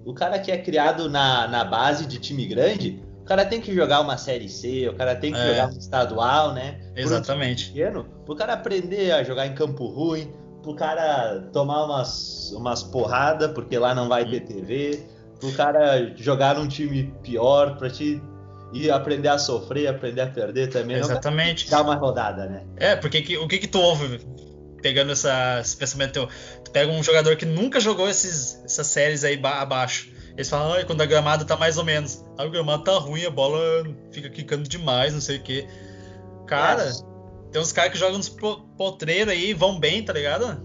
O cara que é criado na, na base de time grande, o cara tem que jogar uma série C, o cara tem que É. jogar um estadual, né? Por um Exatamente. pequeno, pro cara aprender a jogar em campo ruim, pro cara tomar umas, umas porradas, porque lá não vai Uhum. ter TV, pro cara jogar num time pior, pra te ir aprender a sofrer, aprender a perder também. Exatamente. dar uma rodada, né? É, porque que- o que que tu ouve pegando essa, esse pensamento teu? Tu pega um jogador que nunca jogou esses, essas séries aí ba- abaixo. Eles falam, "Ai, quando a gramada tá mais ou menos. Aí o gramado tá ruim, a bola fica quicando demais, não sei o que. Cara, É. tem uns caras que jogam nos po- potreiros aí e vão bem, tá ligado?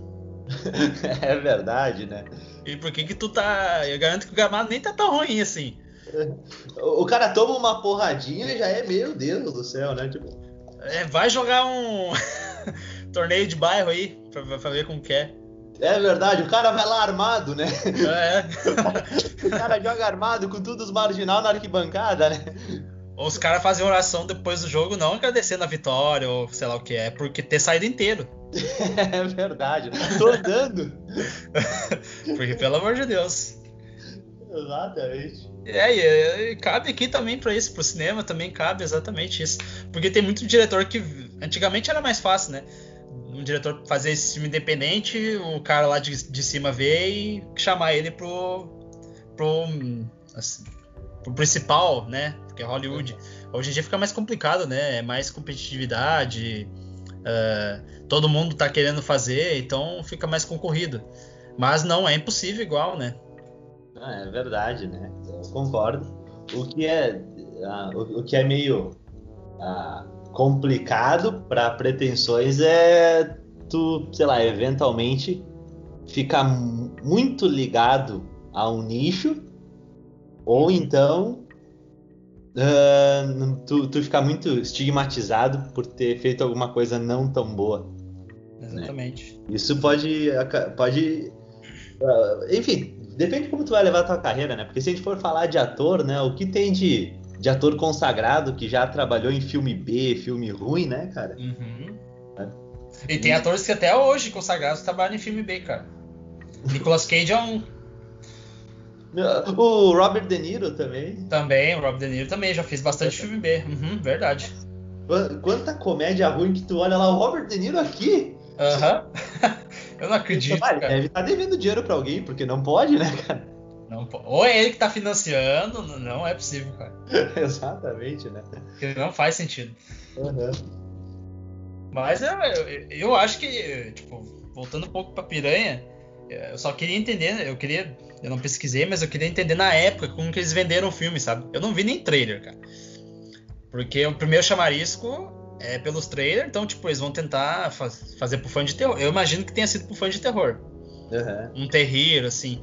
É verdade, né? E por que que tu tá. Eu garanto que o gramado nem tá tão ruim assim. O cara toma uma porradinha e já é, meu Deus do céu, né? Tipo... É, vai jogar um torneio de bairro aí, pra, pra ver como que é. É verdade, o cara vai lá armado, né? É. o cara joga armado com tudo os marginal na arquibancada, né? Ou os caras fazem oração depois do jogo, não agradecendo a vitória, ou sei lá o que é, porque ter saído inteiro. É verdade, tô andando. porque, pelo amor de Deus. Exatamente. É, e, e cabe aqui também para isso, pro cinema também cabe exatamente isso. Porque tem muito diretor que antigamente era mais fácil, né? Um diretor fazer esse filme independente, o cara lá de, de cima ver e chamar ele pro. pro. Assim, pro principal, né? Porque é Hollywood. Hoje em dia fica mais complicado, né? É mais competitividade. Uh, todo mundo tá querendo fazer, então fica mais concorrido. Mas não é impossível igual, né? Ah, é verdade, né? Eu concordo. O que é, uh, o, o, que é meio uh, complicado para pretensões é tu, sei lá, eventualmente ficar muito ligado a um nicho ou então uh, tu, tu ficar muito estigmatizado por ter feito alguma coisa não tão boa. Né? Exatamente. Né? Isso pode, pode uh, enfim, depende de como tu vai levar a tua carreira, né? Porque se a gente for falar de ator, né? O que tem de, de ator consagrado que já trabalhou em filme B, filme ruim, né, cara? Uhum. É. E tem atores que até hoje consagrados trabalham em filme B, cara. Nicolas Cage é um. O Robert De Niro também. Também, o Robert De Niro também, já fez bastante filme B. Uhum, verdade. Quanta comédia ruim que tu olha lá, o Robert De Niro aqui. Aham. Uhum. Eu não acredito. Vale, cara. deve estar tá devendo dinheiro pra alguém, porque não pode, né, cara? Não pode. Ou é ele que tá financiando, não é possível, cara. Exatamente, né? Porque não faz sentido. Uhum. Mas eu, eu, eu, acho que, tipo, voltando um pouco pra piranha, eu só queria entender, eu queria. Eu não pesquisei, mas eu queria entender na época como que eles venderam o filme, sabe? Eu não vi nem trailer, cara. Porque o primeiro chamarisco é pelos trailers, então, tipo, eles vão tentar faz, fazer pro fã de terror. Eu imagino que tenha sido pro fã de terror. Uhum. Um terrível, assim.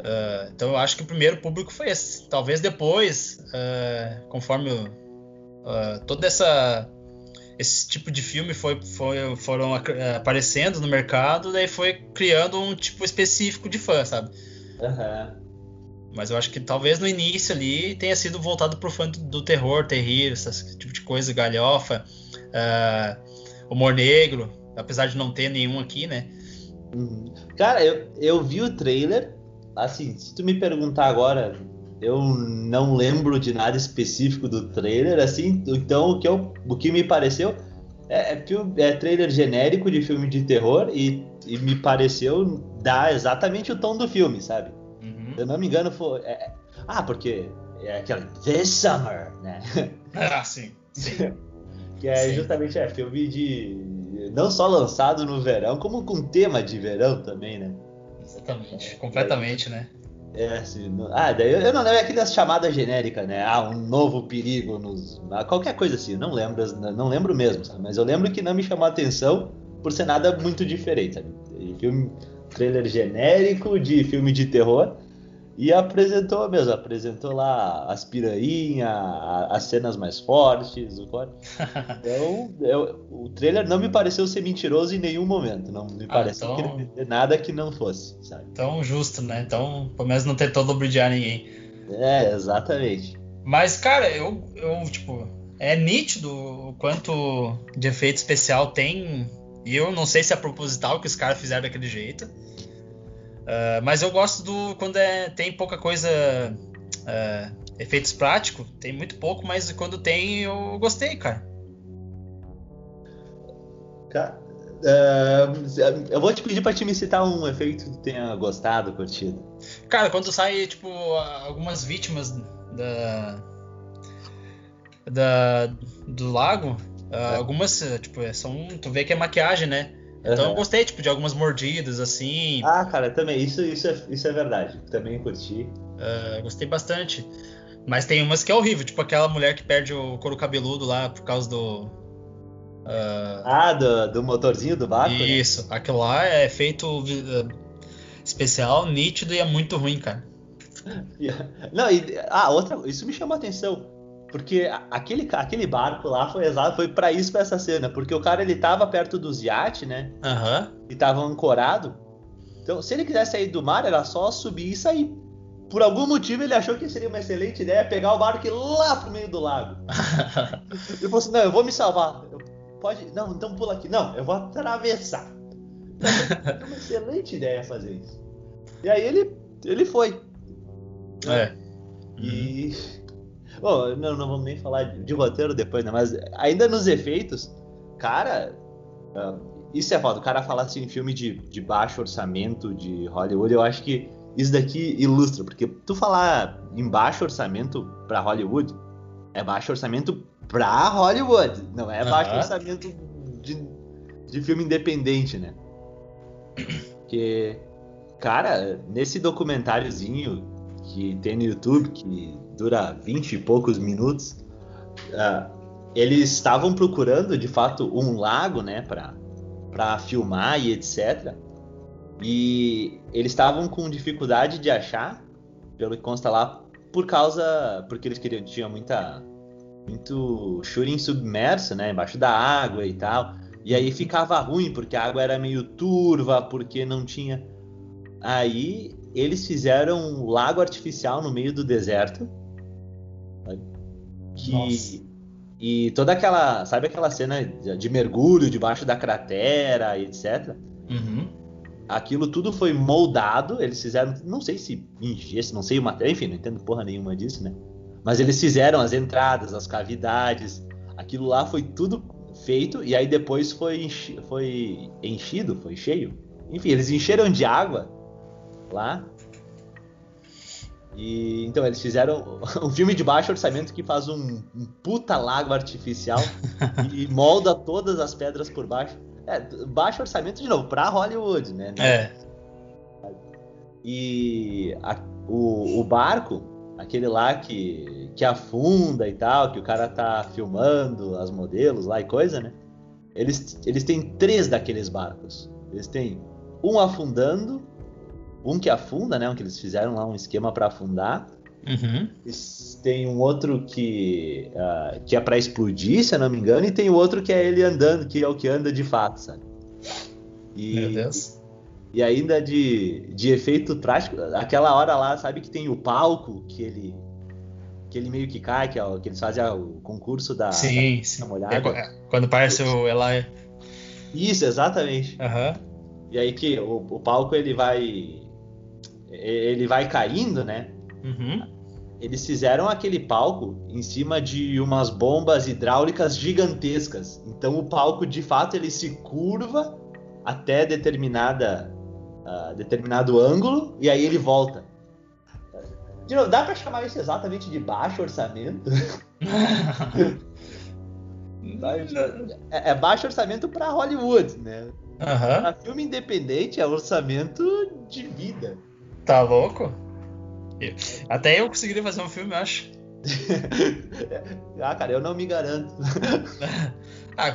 Uh, então eu acho que o primeiro público foi esse. Talvez depois, uh, conforme uh, toda essa esse tipo de filme foi, foi, foram aparecendo no mercado, daí foi criando um tipo específico de fã, sabe? Uhum. Mas eu acho que talvez no início ali tenha sido voltado pro fã do, do terror, terrível, esse tipo de coisa, galhofa, uh, humor negro, apesar de não ter nenhum aqui, né? Uhum. Cara, eu, eu vi o trailer, assim, se tu me perguntar agora, eu não lembro de nada específico do trailer, assim, então o que, eu, o que me pareceu é, é, é trailer genérico de filme de terror e, e me pareceu dar exatamente o tom do filme, sabe? Se eu não me engano, foi. É, é, ah, porque é aquele This Summer, né? Ah, sim. sim. que é sim. justamente é, filme de. Não só lançado no verão, como com tema de verão também, né? Exatamente. Completamente, né? É, assim. Ah, daí eu não lembro é aquelas chamadas genéricas, né? Ah, um novo perigo nos. Ah, qualquer coisa assim, não lembro, não lembro mesmo, sabe? Mas eu lembro que não me chamou a atenção por ser nada muito diferente, sabe? Filme, trailer genérico de filme de terror e apresentou mesmo, apresentou lá as piranhas, as cenas mais fortes. O... Então, eu, o trailer não me pareceu ser mentiroso em nenhum momento. Não me ah, pareceu então... que nada que não fosse, sabe? Tão justo, né? Então, pelo menos não tentou lubridiar ninguém. É, exatamente. Mas, cara, eu, eu tipo, é nítido o quanto de efeito especial tem. E eu não sei se é proposital que os caras fizeram daquele jeito. Uh, mas eu gosto do quando é, tem pouca coisa. Uh, efeitos práticos, tem muito pouco, mas quando tem eu gostei, cara. Cara, uh, eu vou te pedir pra te me citar um efeito que tenha gostado, curtido. Cara, quando sai, tipo, algumas vítimas da. da do lago, é. algumas, tipo, são. Tu vê que é maquiagem, né? Então uhum. eu gostei, tipo, de algumas mordidas, assim. Ah, cara, também, isso, isso, é, isso é verdade. Também curti. Uh, gostei bastante. Mas tem umas que é horrível, tipo aquela mulher que perde o couro cabeludo lá por causa do. Uh... Ah, do, do motorzinho do barco? Né? Isso, né? aquilo lá é feito uh, especial, nítido e é muito ruim, cara. Não, e, ah, outra, isso me chamou a atenção. Porque aquele, aquele barco lá foi exato, foi para isso pra essa cena. Porque o cara ele tava perto dos iates, né? Aham. E tava ancorado. Então, se ele quisesse sair do mar, era só subir e sair. Por algum motivo ele achou que seria uma excelente ideia pegar o barco e ir lá pro meio do lago. ele falou assim: não, eu vou me salvar. Eu, pode. Não, então pula aqui. Não, eu vou atravessar. É uma excelente ideia fazer isso. E aí ele, ele foi. É. E. Bom, não, não vamos nem falar de, roteiro depois, né? Mas ainda nos efeitos, cara. ah, isso é foda. O cara falar assim em filme de, de baixo orçamento de Hollywood, eu acho que isso daqui ilustra. Porque tu falar em baixo orçamento pra Hollywood, é baixo orçamento pra Hollywood. Não é baixo orçamento de, de filme independente, né? Porque, cara, nesse documentáriozinho que tem no YouTube, que dura 20 e poucos minutos, ah, eles estavam procurando de fato um lago, né, pra filmar e etc. E eles estavam com dificuldade de achar, pelo que consta lá, por causa. porque eles queriam, tinha muita. muito shooting submerso, né, embaixo da água e tal. E aí ficava ruim, porque a água era meio turva, porque não tinha. Aí eles fizeram um lago artificial no meio do deserto. Que. Nossa. E toda aquela. Sabe aquela cena de mergulho debaixo da cratera e etc. Uhum. Aquilo tudo foi moldado. Eles fizeram. Não sei se em gesso, não sei o material. Enfim, não entendo porra nenhuma disso, né? Mas eles fizeram as entradas, as cavidades. Aquilo lá foi tudo feito. E aí depois foi, enchi- foi enchido, foi cheio. Enfim, eles encheram de água lá. E então eles fizeram um filme de baixo orçamento que faz um, um puta lago artificial e molda todas as pedras por baixo. É, baixo orçamento de novo, pra Hollywood, né? É. E a- o, o barco, aquele lá que, que afunda e tal, que o cara tá filmando as modelos lá e coisa, né? Eles, eles têm três daqueles barcos. Eles têm um afundando, um que afunda, né? Um que eles fizeram lá um esquema pra afundar. Uhum. Tem um outro que, ah, que é pra explodir, se eu não me engano, e tem o outro que é ele andando, que é o que anda de fato, sabe? E, Meu Deus. e ainda de, de efeito prático, aquela hora lá, sabe que tem o palco que ele que ele meio que cai, que, é que eles fazem o concurso da, Sim, da sim. molhada. É, qu- é, quando parece o Eli. Isso, exatamente. Aham. E aí que o, o palco ele vai ele vai caindo, né? Uhum. Eles fizeram aquele palco em cima de umas bombas hidráulicas gigantescas. Então o palco de fato ele se curva até determinada ah, determinado ângulo e aí ele volta. De novo, dá pra chamar isso exatamente de baixo orçamento? É, é baixo orçamento pra Hollywood, né? Pra filme independente é orçamento de vida. Tá louco? Até eu conseguiria fazer um filme, eu acho. ah, cara, eu não me garanto. Ah,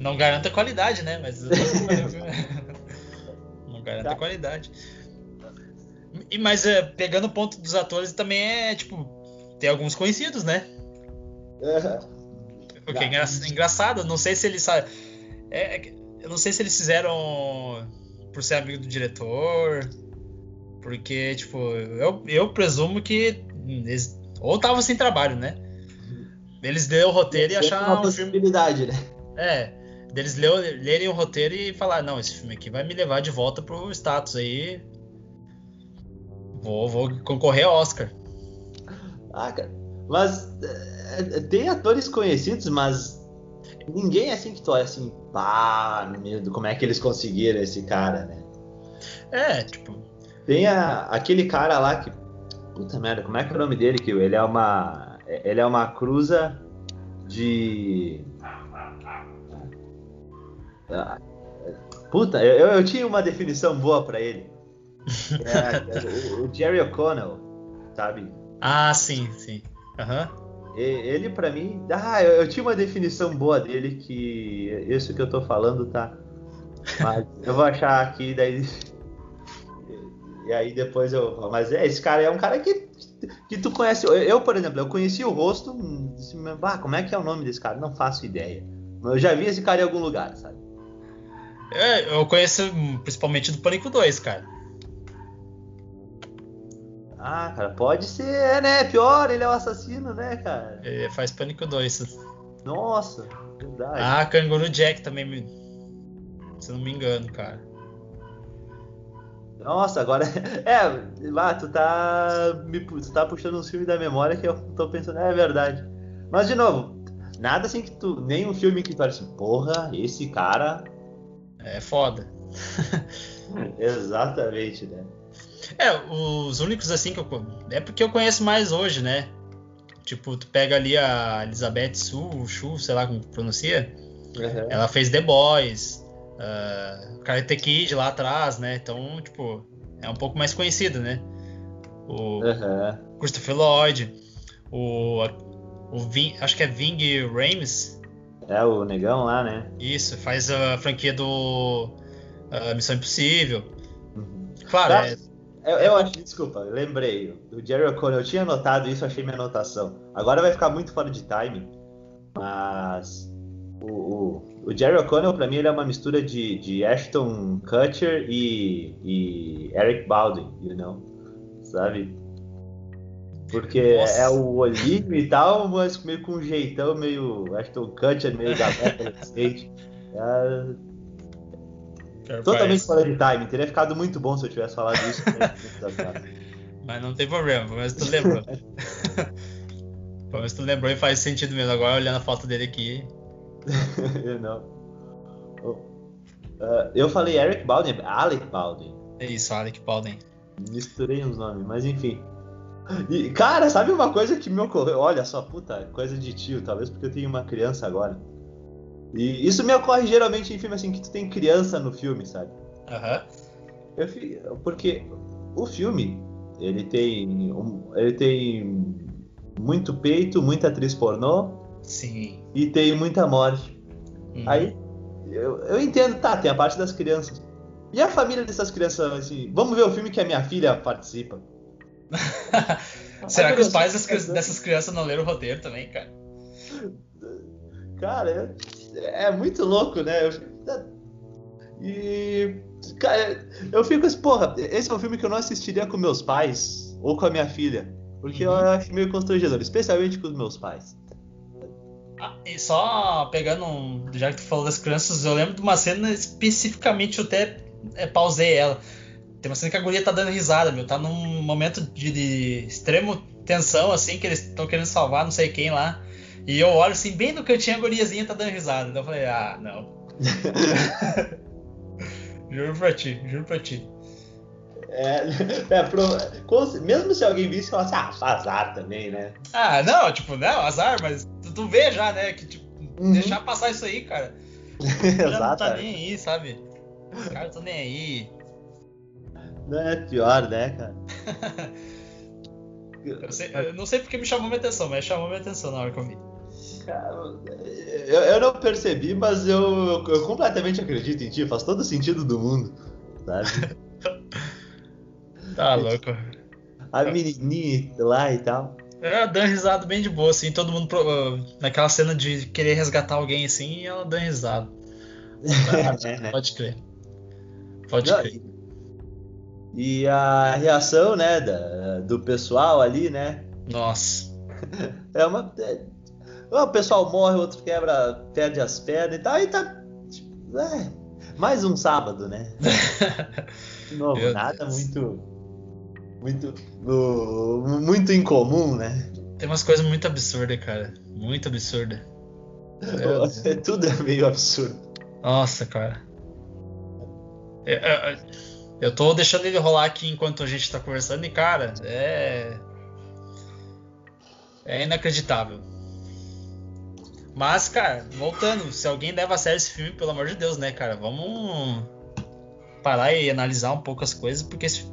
não garanta a qualidade, né? Mas eu não garanta a Tá. qualidade. E, mas é, pegando o ponto dos atores também é tipo. Tem alguns conhecidos, né? O que é engra- engraçado, não sei se eles. É, é eu não sei se eles fizeram por ser amigo do diretor. Porque, tipo, eu, eu presumo que eles ou estavam sem trabalho, né? Eles lerem o roteiro e Sempre achar uma um filme. possibilidade, né? É, deles lerem o roteiro e falar, não, esse filme aqui vai me levar de volta pro status aí. Vou, vou concorrer ao Oscar. Ah, cara. Mas é, tem atores conhecidos, mas ninguém assim que tu olha assim, pá, meu Deus, como é que eles conseguiram esse cara, né? É, tipo, Tem a- aquele cara lá que. Puta merda, como é que é o nome dele? Que ele é uma. Ele é uma cruza de. Ah, Puta, eu, eu tinha uma definição boa pra ele. É, o, o Jerry O'Connell, sabe? ah, sim, sim. E- Ele pra mim. Ah, eu, eu tinha uma definição boa dele que isso que eu tô falando tá. Mas eu vou achar aqui, daí. E aí depois eu. Mas é, esse cara é um cara que, que tu conhece. Eu, por exemplo, eu conheci o rosto. Disse, ah, como é que é o nome desse cara? Não faço ideia. Eu já vi esse cara em algum lugar, sabe? É, eu conheço principalmente do Pânico 2, cara. Ah, cara, pode ser, né? Pior, ele é o assassino, né, cara? Ele faz Pânico 2. Nossa, verdade. Ah, Canguru Jack também, se não me engano, cara. Nossa, agora. É, lá, tu tá. Me, tu tá puxando uns filmes da memória que eu tô pensando, é verdade. Mas, de novo, nada assim que tu. Nenhum filme que tu olha assim, porra, esse cara. É foda. Exatamente, né? É, os únicos assim que eu. É porque eu conheço mais hoje, né? Tipo, tu pega ali a Elizabeth Su, Chu, sei lá como pronuncia. Uhum. Ela fez The Boys, uh, Karate Kid lá atrás, né? Então, tipo, é um pouco mais conhecido, né? O uhum. Christopher Lloyd, o, o Ving, acho que é Ving Rames. É, o negão lá, né? Isso, faz a franquia do uh, Missão Impossível. Uhum. Claro, tá. é, eu, eu acho, desculpa, lembrei. O Jerry O'Connell, eu tinha anotado isso, achei minha anotação. Agora vai ficar muito fora de timing, mas o, o, o Jerry O'Connell, pra mim, ele é uma mistura de, de Ashton Kutcher e, e Eric Baldwin, you know? Sabe? Porque Nossa. é o olhinho e tal, mas meio com um jeitão, meio Ashton Kutcher, meio da State. É, Totalmente fora de time. Teria ficado muito bom se eu tivesse falado isso. mas não tem problema, mas tu lembrou. mas tu lembrou e faz sentido mesmo. Agora olhando a foto dele aqui. eu não. Uh, eu falei Eric Baldwin, Alec Baldwin. É isso, Alec Baldwin. Misturei os nomes, mas enfim. E, cara, sabe uma coisa que me ocorreu? Olha só, puta, coisa de tio, talvez porque eu tenho uma criança agora. E isso me ocorre geralmente em filme assim que tu tem criança no filme, sabe? Aham. Uhum. Porque o filme, ele tem. Ele tem muito peito, muita atriz pornô. Sim. E tem muita morte. Uhum. Aí eu, eu entendo, tá, tem a parte das crianças. E a família dessas crianças, assim, vamos ver o filme que a minha filha participa. Será que os pais dessas crianças não leram o roteiro também, cara? Cara, é muito louco, né? E. Cara, eu fico assim, porra, esse é um filme que eu não assistiria com meus pais ou com a minha filha. Porque uhum. eu acho meio constrangedor, especialmente com os meus pais. E só pegando um, Já que tu falou das crianças, eu lembro de uma cena especificamente, eu até é, pausei ela. Tem uma cena que a guria tá dando risada, meu. Tá num momento de, de extremo tensão, assim, que eles estão querendo salvar não sei quem lá. E eu olho assim, bem no cantinho a guriazinha tá dando risada. Então eu falei, ah, não. juro pra ti, juro pra ti. É, é pro, mesmo se alguém visse, falasse, ah, azar também, né? Ah, não, tipo, não, azar, mas tu, vê já, né? Que, tipo, uhum. deixar passar isso aí, cara. Exato. não tá nem aí, sabe? Os caras tão nem aí. Não é pior, né, cara? eu, sei, eu não sei porque me chamou minha atenção, mas chamou minha atenção na hora que eu vi. Eu, eu não percebi, mas eu, eu completamente acredito em ti, faz todo sentido do mundo, sabe? tá louco. A menininha lá e tal. É, dando risada bem de boa, assim, todo mundo uh, naquela cena de querer resgatar alguém assim, e ela dando risada. Pode crer. Pode Não, crer. E a reação, né, da, do pessoal ali, né? Nossa. É uma. É, o pessoal morre, o outro quebra, perde as pernas e tal, e tá. Tipo, é, mais um sábado, né? De novo, Meu nada Deus. muito. Muito. Uh, muito incomum, né? Tem umas coisas muito absurdas, cara. Muito absurda. Tudo é meio absurdo. Nossa, cara. Eu, eu, eu tô deixando ele rolar aqui enquanto a gente tá conversando e, cara, é. É inacreditável. Mas, cara, voltando, se alguém leva a sério esse filme, pelo amor de Deus, né, cara? Vamos parar e analisar um pouco as coisas, porque esse,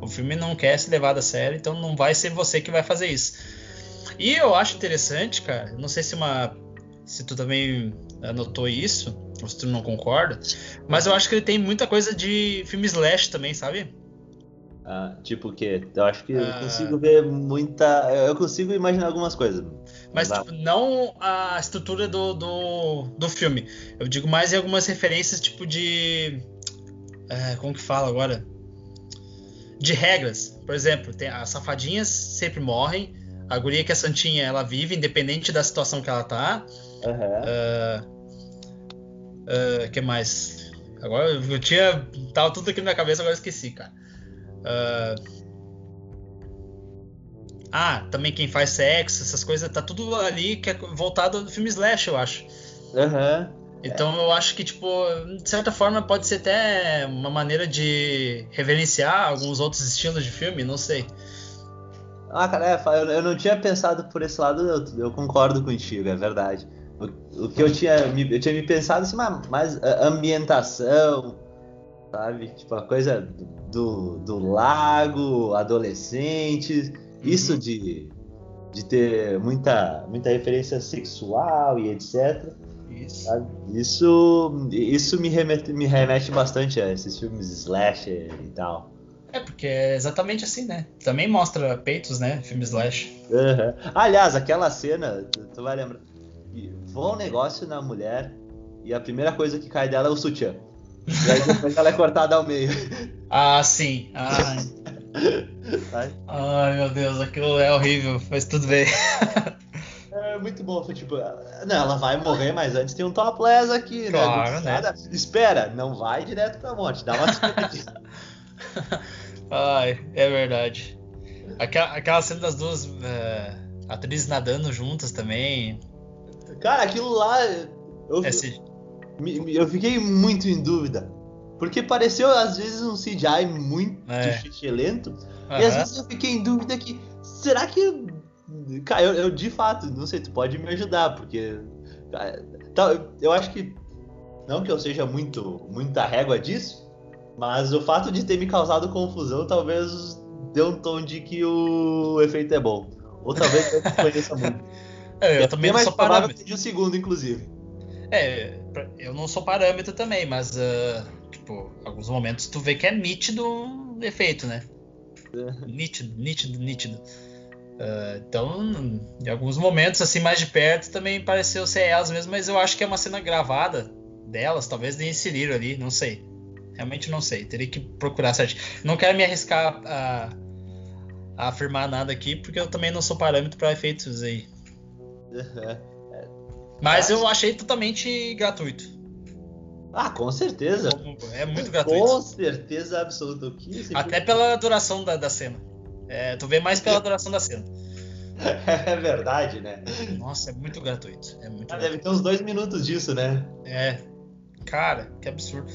o filme não quer se levar a sério, então não vai ser você que vai fazer isso. E eu acho interessante, cara, não sei se uma. Se tu também anotou isso, ou se tu não concorda, mas eu acho que ele tem muita coisa de filme slash também, sabe? Ah, tipo o quê? Eu acho que eu Ah. consigo ver muita. Eu consigo imaginar algumas coisas. Mas tipo, não a estrutura do, do, do filme. Eu digo mais em algumas referências, tipo de. é, como que fala agora? De regras. Por exemplo, tem, as safadinhas sempre morrem. A guria que é santinha, ela vive, independente da situação que ela tá. Aham. O que mais? Agora eu tinha. Tava tudo aqui na minha cabeça, agora eu esqueci, cara. Ah, ah, também quem faz sexo, essas coisas, tá tudo ali que é voltado do filme Slash, eu acho. Aham. Então eu acho que, tipo, de certa forma pode ser até uma maneira de reverenciar alguns outros estilos de filme, não sei. Ah, cara, é, eu, não tinha pensado por esse lado, eu, eu concordo contigo, é verdade. O, o que eu tinha, me, eu tinha me pensado assim, mas, mas a ambientação, sabe? Tipo, a coisa do, do lago, adolescentes, isso de, de ter muita, muita referência sexual e etc. Isso. Isso, isso me, remete, me remete bastante a esses filmes slasher e tal. É, porque é exatamente assim, né? Também mostra peitos, né? Filme Slash. Aham. Aliás, aquela cena, tu, tu vai lembrar. Voa um negócio na mulher e a primeira coisa que cai dela é o sutiã. E aí depois ela é cortada ao meio. Ah, sim. Ai, ai, meu Deus, aquilo é horrível, mas tudo bem. É muito bom, foi tipo, não, ela vai morrer, mas antes tem um topless aqui, Claro, né? né? Espera, não vai direto pra morte, dá uma. Ai, é verdade. Aquela, aquela cena das duas é, atrizes nadando juntas também. Cara, aquilo lá, eu, Esse, me- eu fiquei muito em dúvida. Porque pareceu às vezes um CGI muito É. lento. E às vezes eu fiquei em dúvida que. Será que. Cara, eu, eu, de fato, não sei, tu pode me ajudar, porque. cara, tá, eu- eu acho que. Não que eu seja muito muita régua disso, mas o fato de ter me causado confusão talvez dê um tom de que o efeito é bom. Ou talvez eu não conheça muito. É, eu É também não sou parâmetro. de um segundo, inclusive. É, eu não sou parâmetro também, mas, ah, tipo, alguns momentos tu vê que é nítido o efeito, né? Nítido, nítido, nítido. Ah, então, em alguns momentos, assim, mais de perto, também pareceu ser elas mesmo, mas eu acho que é uma cena gravada delas, talvez nem inseriram ali, não sei. Realmente não sei, teria que procurar certinho. Não quero me arriscar a, a afirmar nada aqui, porque eu também não sou parâmetro para efeitos aí. Mas eu achei totalmente gratuito. Ah, com certeza. É muito Com gratuito. certeza absoluta. Até pela duração da, da cena. É, tu vê mais pela duração da cena. É verdade, né? Nossa, é muito gratuito. É muito Ah, gratuito. deve ter uns dois minutos disso, né? É. Cara, que absurdo.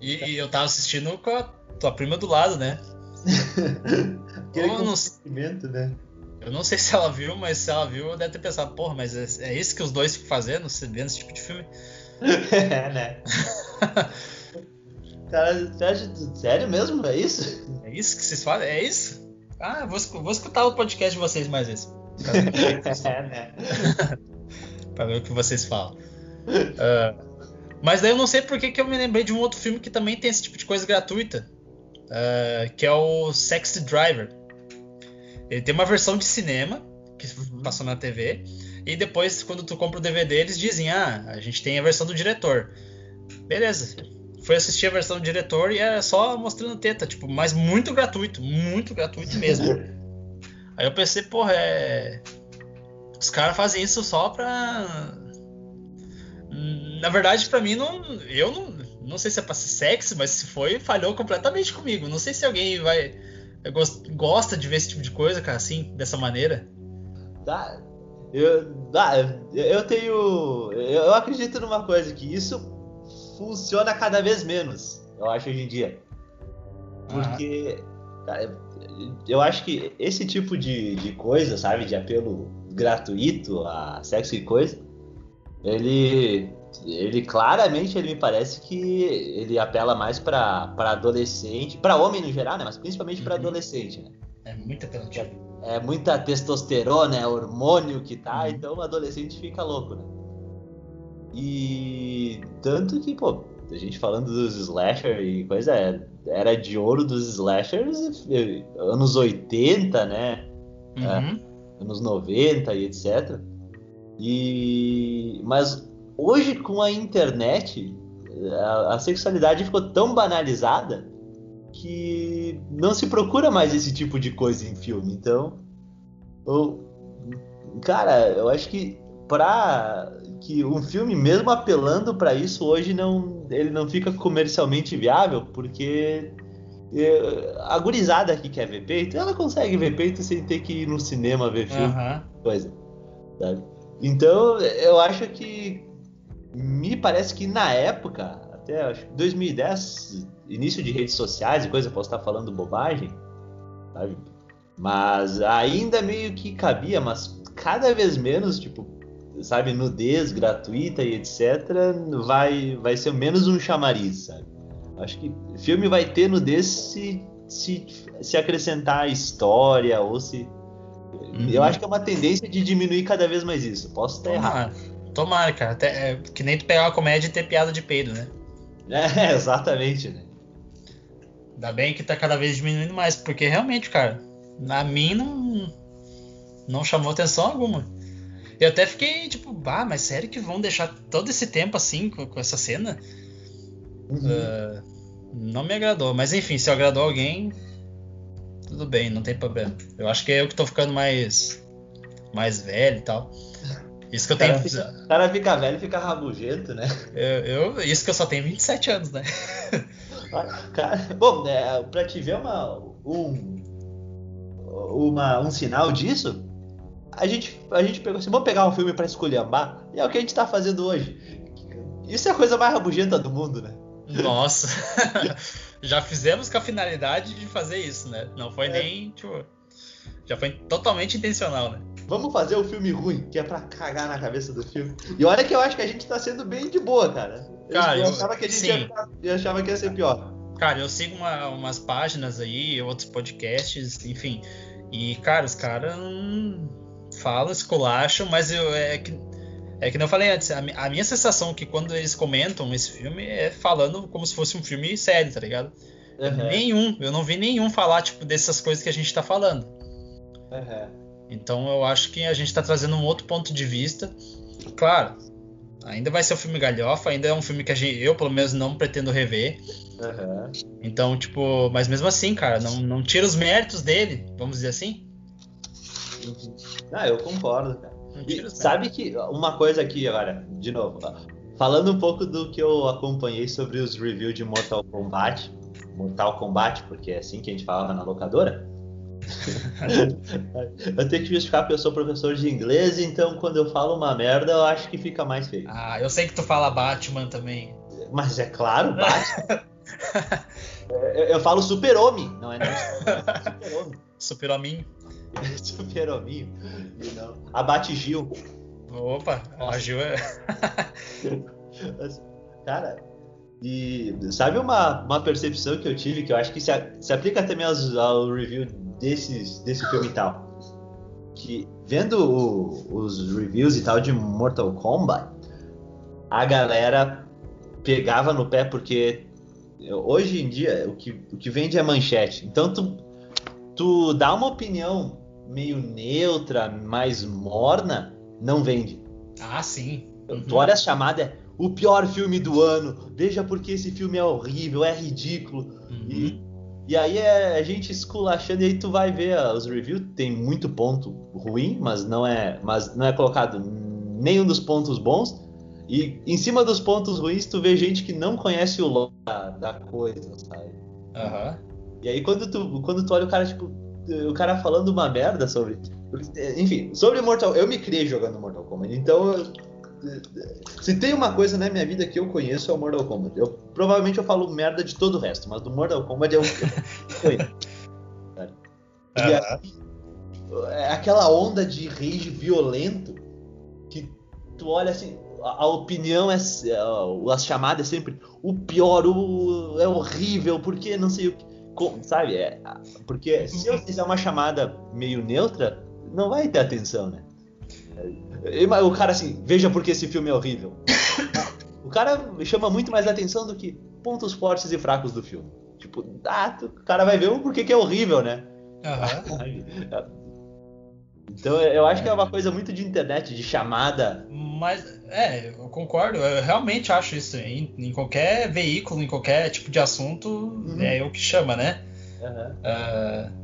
E, e eu tava assistindo com a tua prima do lado, né? Aquele Eu não- né? Eu não sei se ela viu, mas se ela viu, deve ter pensado, porra, mas é, é isso que os dois ficam fazendo, se vendo esse tipo de filme? é, né? Cara, sério mesmo? É isso? É isso que vocês fazem? É isso? Ah, vou, vou escutar o podcast de vocês mais vezes. é, né? pra ver o que vocês falam. Ah, mas daí eu não sei por que, que eu me lembrei de um outro filme que também tem esse tipo de coisa gratuita. ah, que é o Sexy Driver. Ele tem uma versão de cinema que passou na TV. E depois, quando tu compra o DVD, eles dizem: Ah, a gente tem a versão do diretor. Beleza. Fui assistir a versão do diretor e era só mostrando teta, tipo, mas muito gratuito, muito gratuito mesmo. Aí eu pensei, porra, é. Os caras fazem isso só pra. Na verdade, pra mim, não, eu não, não sei se é pra ser sexy, mas se foi, falhou completamente comigo. Não sei se alguém vai. gos- Gosta de ver esse tipo de coisa, cara, assim, dessa maneira. Tá. Eu, tá, eu tenho. Eu acredito numa coisa, que isso funciona cada vez menos, eu acho, hoje em dia. Porque. cara, eu acho que esse tipo de, de coisa, sabe, de apelo gratuito a sexo e coisa, ele. Ele claramente ele me parece que ele apela mais pra pra adolescente, pra homem no geral, né? Mas principalmente pra Uhum. adolescente, né? É muito apelativo. é muita testosterona, é hormônio que tá, Uhum. então o adolescente fica louco, né? E tanto que, pô, a gente falando dos slasher e coisa, é, era de ouro dos slashers anos 80, né? Uhum. É, anos 90 e etc. E mas hoje com a internet a, a, sexualidade ficou tão banalizada que não se procura mais esse tipo de coisa em filme. Então, eu, cara, eu acho que para que um filme mesmo apelando para isso hoje não ele não fica comercialmente viável porque é, a gurizada que quer ver peito, ela consegue ver peito sem ter que ir no cinema ver filme, uhum. coisa. Sabe? Então, eu acho que me parece que na época, até acho 2010, início de redes sociais e coisa, posso estar falando bobagem, sabe? Mas ainda meio que cabia, mas cada vez menos, tipo, sabe, nudez gratuita e etc, vai vai ser menos um chamariz, sabe? Acho que filme vai ter nudez se, se, se acrescentar história ou se. Uhum. Eu acho que é uma tendência de diminuir cada vez mais isso. Posso estar Tomara. errado. Tomara, cara. Até, é, que nem tu pegar uma comédia e ter piada de peido, né? É, exatamente, né? Ainda bem que tá cada vez diminuindo mais, porque realmente, cara, na mim não, não chamou atenção alguma. Eu até fiquei tipo, bah, mas sério que vão deixar todo esse tempo assim com, com essa cena? Uhum. Uh, não me agradou, mas enfim, se agradou alguém, tudo bem, não tem problema. Eu acho que é eu que tô ficando mais mais velho e tal. Isso que eu tenho. O cara fica velho e fica rabugento, né? Eu, eu, isso que eu só tenho 27 anos, né? Cara, bom, é, pra te ver uma, um, uma, um sinal disso, a gente, a gente pegou assim: vamos pegar um filme pra escolher e é o que a gente tá fazendo hoje. Isso é a coisa mais rabugenta do mundo, né? Nossa. já fizemos com a finalidade de fazer isso, né? Não foi é. nem, tipo, já foi totalmente intencional, né? Vamos fazer o filme ruim, que é pra cagar na cabeça do filme. E olha que eu acho que a gente tá sendo bem de boa, cara. Cara, eu, eu achava que a gente ia, eu achava que ia ser pior. Cara, eu sigo uma, umas páginas aí, outros podcasts, enfim. E, cara, os caras falam, esculacham, mas eu, é que é que não falei antes, a, a, minha sensação é que quando eles comentam esse filme é falando como se fosse um filme sério, tá ligado? Uhum. Nenhum, eu não vi nenhum falar, tipo, dessas coisas que a gente tá falando. Uhum. Então eu acho que a gente tá trazendo um outro ponto de vista. Claro, ainda vai ser um filme galhofa, ainda é um filme que gente, eu, pelo menos, não pretendo rever. Uhum. Então, tipo, mas mesmo assim, cara, não, não tira os méritos dele, vamos dizer assim. Ah, eu concordo, cara. E sabe que uma coisa aqui agora, de novo, falando um pouco do que eu acompanhei sobre os reviews de Mortal Kombat, Mortal Kombat, porque é assim que a gente falava na locadora. eu tenho que justificar porque eu sou professor de inglês, então quando eu falo uma merda, eu acho que fica mais feio. Ah, eu sei que tu fala Batman também. Mas é claro, Batman. eu, eu, falo super-homem, não é nem super-homem. Super-hominho. Super-hominho. A Bate Gil. Opa, Nossa. a Gil é. Cara, e sabe uma, uma percepção que eu tive que eu acho que se, a, se aplica também aos, ao review desses, desse filme e tal? Que vendo o, os reviews e tal de Mortal Kombat, a galera pegava no pé porque hoje em dia o que, o que vende é manchete. Então tu, tu dá uma opinião meio neutra, mais morna, não vende. Ah, sim. Uhum. Tu olha a chamada, é o pior filme do ano. Veja porque esse filme é horrível, é ridículo. Uhum. E, e aí é a gente esculachando e aí tu vai ver os reviews, tem muito ponto ruim, mas não é, mas não é colocado nenhum dos pontos bons. E em cima dos pontos ruins, tu vê gente que não conhece o lore da, da coisa, sabe? Uhum. E aí quando tu, quando tu olha o cara, tipo, o cara falando uma merda sobre. Enfim, sobre Mortal Eu me criei jogando Mortal Kombat. Então, eu, se tem uma coisa na minha vida que eu conheço é o Mortal Kombat. Eu, provavelmente eu falo merda de todo o resto, mas do Mortal Kombat é o que eu é aquela onda de rage violento que tu olha assim, a, a opinião é. A, a chamada é sempre o pior, o, é horrível, porque não sei o que sabe? É, porque se eu fizer uma chamada meio neutra, não vai ter atenção, né? O cara assim, veja porque esse filme é horrível. o cara chama muito mais atenção do que pontos fortes e fracos do filme. Tipo, ah, o cara vai ver o porquê que é horrível, né? Uhum. Então eu acho que é uma coisa muito de internet, de chamada. Mas, é, eu concordo, eu realmente acho isso. Em, em qualquer veículo, em qualquer tipo de assunto, uhum. é o que chama, né? Uhum. Uh,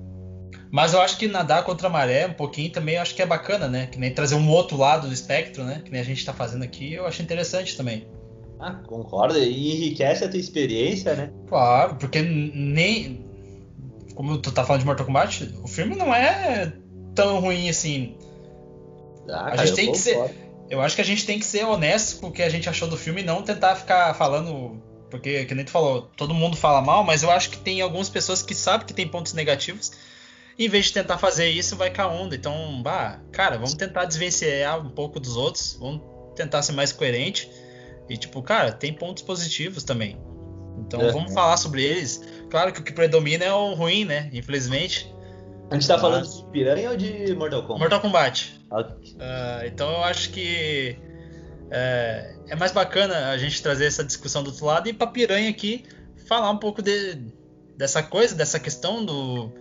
mas eu acho que nadar contra a maré um pouquinho também eu acho que é bacana, né? Que nem trazer um outro lado do espectro, né? Que nem a gente tá fazendo aqui, eu acho interessante também. Ah, concordo. E enriquece a tua experiência, né? Claro, porque nem. Como tu tá falando de Mortal Kombat, o filme não é tão ruim assim. Ah, a cara, gente tem que ser. Eu acho que a gente tem que ser honesto com o que a gente achou do filme e não tentar ficar falando. Porque, que nem tu falou, todo mundo fala mal, mas eu acho que tem algumas pessoas que sabem que tem pontos negativos. Em vez de tentar fazer isso, vai com a onda. Então, bah, cara, vamos tentar desvencilhar um pouco dos outros. Vamos tentar ser mais coerente. E, tipo, cara, tem pontos positivos também. Então é, vamos falar sobre eles. Claro que o que predomina é o ruim, né? Infelizmente. A gente tá Mas... falando de Piranha ou de Mortal Kombat? Mortal Kombat. Okay. Uh, então eu acho que é, é, mais bacana a gente trazer essa discussão do outro lado e pra Piranha aqui falar um pouco de, dessa coisa, dessa questão do,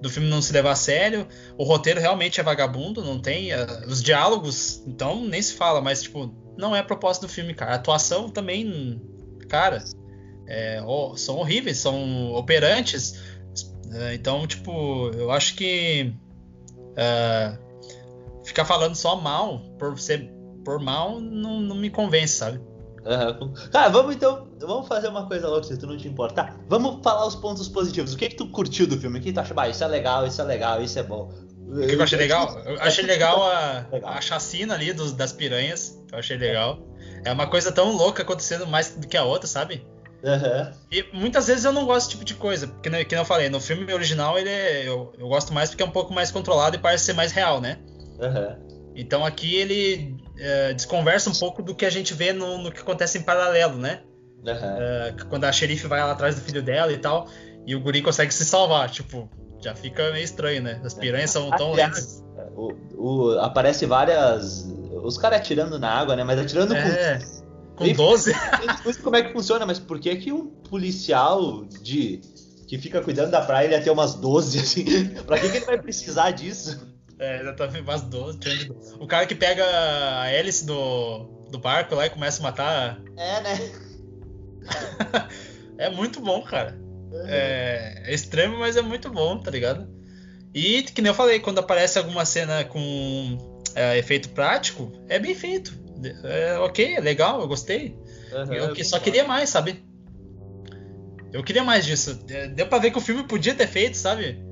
do filme não se levar a sério. O roteiro realmente é vagabundo, não tem. Uh, os diálogos, então, nem se fala, mas, tipo, não é a proposta do filme, cara. A atuação também, cara, é, oh, são horríveis, são operantes. Uh, então, tipo, eu acho que. Uh, ficar falando só mal, por ser por mal, não, não me convence, sabe? Uhum. Cara, vamos então. Vamos fazer uma coisa louca, se tu não te importar. Vamos falar os pontos positivos. O que que tu curtiu do filme? O que tu acha? Ah, isso é legal, isso é legal, isso é bom. O que eu achei legal? Eu achei legal a, a chacina ali dos, das piranhas. Eu achei legal. É uma coisa tão louca acontecendo mais do que a outra, sabe? Uhum. E muitas vezes eu não gosto desse tipo de coisa. Porque, que eu falei, no filme original ele é, eu, eu gosto mais porque é um pouco mais controlado e parece ser mais real, né? Uhum. Então aqui ele é, desconversa um pouco do que a gente vê no, no que acontece em paralelo, né? Uhum. É, quando a xerife vai lá atrás do filho dela e tal, e o guri consegue se salvar, tipo, já fica meio estranho, né? As piranhas são tão lentas. O, o, aparece várias. Os caras atirando na água, né? Mas atirando é, com. Com 12? como é que funciona, mas por que, que um policial de que fica cuidando da praia ele ia ter umas 12, assim? pra que, que ele vai precisar disso? É, exatamente, umas 12, O cara que pega a hélice do, do barco lá e começa a matar. É, né? é muito bom, cara. É, é, extremo, mas é muito bom, tá ligado? E, que nem eu falei, quando aparece alguma cena com é, efeito prático, é bem feito. É ok, é legal, eu gostei. Uhum, eu só queria mais, sabe? Eu queria mais disso. É, deu pra ver que o filme podia ter feito, sabe?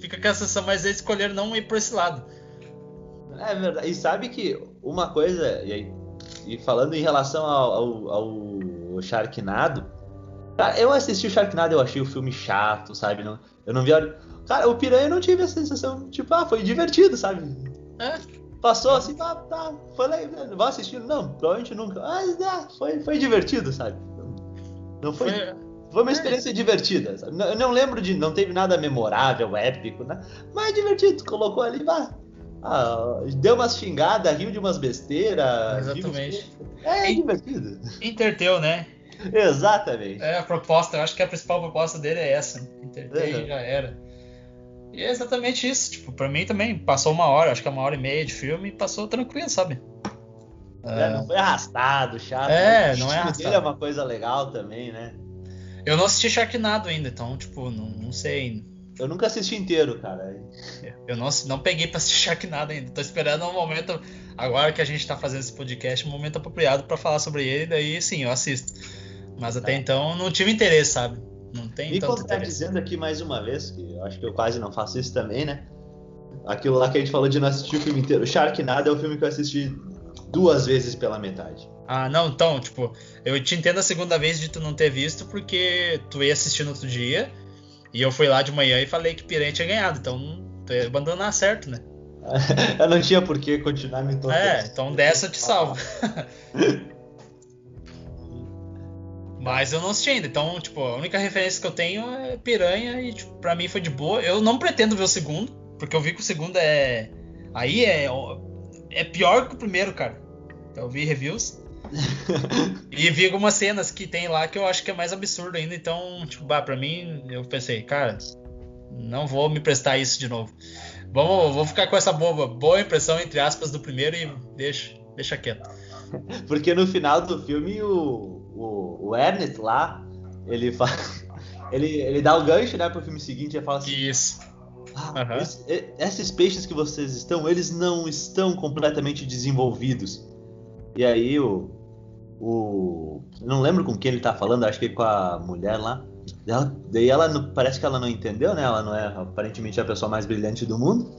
Fica com a sensação, mas eles escolheram não ir por esse lado. É verdade. E sabe que uma coisa, e, e falando em relação ao, ao, ao Sharknado, cara, eu assisti o Sharknado eu achei o filme chato, sabe? Não, eu não vi a... Cara, o Piranha não tive a sensação, tipo, ah, foi divertido, sabe? É. Passou assim, tá, tá, falei, vou assistir. Não, provavelmente nunca. Mas ah, foi, foi divertido, sabe? Não foi... foi foi uma experiência divertida. Sabe? Eu não lembro de. Não teve nada memorável, épico, né? Mas é divertido. Colocou ali, vá. Ah, deu umas xingadas, riu de umas besteiras. Exatamente. É, é divertido. Interteu, né? Exatamente. É a proposta, eu acho que a principal proposta dele é essa. Interteu uhum. e já era. E é exatamente isso. Tipo, pra mim também, passou uma hora, acho que é uma hora e meia de filme e passou tranquilo, sabe? É, não foi arrastado, chato. É, não é arrastado. é uma coisa legal também, né? Eu não assisti Sharknado ainda, então, tipo, não, não sei ainda. Eu nunca assisti inteiro, cara. Eu não, não peguei pra assistir Sharknado ainda. Tô esperando um momento, agora que a gente tá fazendo esse podcast, um momento apropriado para falar sobre ele, daí sim, eu assisto. Mas até tá. então não tive interesse, sabe? Não tem Me tanto tá dizendo aqui mais uma vez, que eu acho que eu quase não faço isso também, né? Aquilo lá que a gente falou de não assistir o filme inteiro. O Sharknado é o filme que eu assisti duas vezes pela metade. Ah, não, então, tipo, eu te entendo a segunda vez de tu não ter visto, porque tu ia assistir no outro dia, e eu fui lá de manhã e falei que Piranha tinha ganhado, então tu ia abandonar certo, né? eu não tinha por que continuar me tocando. É, então dessa eu te salvo. Mas eu não assisti ainda, então, tipo, a única referência que eu tenho é Piranha e, tipo, pra mim foi de boa. Eu não pretendo ver o segundo, porque eu vi que o segundo é. Aí é. É pior que o primeiro, cara. Eu vi reviews. e vi algumas cenas que tem lá que eu acho que é mais absurdo ainda, então, tipo, bah, pra mim, eu pensei, cara, não vou me prestar isso de novo. Vamos, vou ficar com essa boa, boa impressão, entre aspas, do primeiro e deixa, deixa quieto. Porque no final do filme o, o, o Ernest lá, ele faz. Ele, ele dá o gancho, né, pro filme seguinte e fala assim. Isso. Ah, uhum. esse, esses peixes que vocês estão, eles não estão completamente desenvolvidos. E aí o. o eu não lembro com quem ele tá falando, acho que com a mulher lá. Ela, daí ela parece que ela não entendeu, né? Ela não é aparentemente a pessoa mais brilhante do mundo.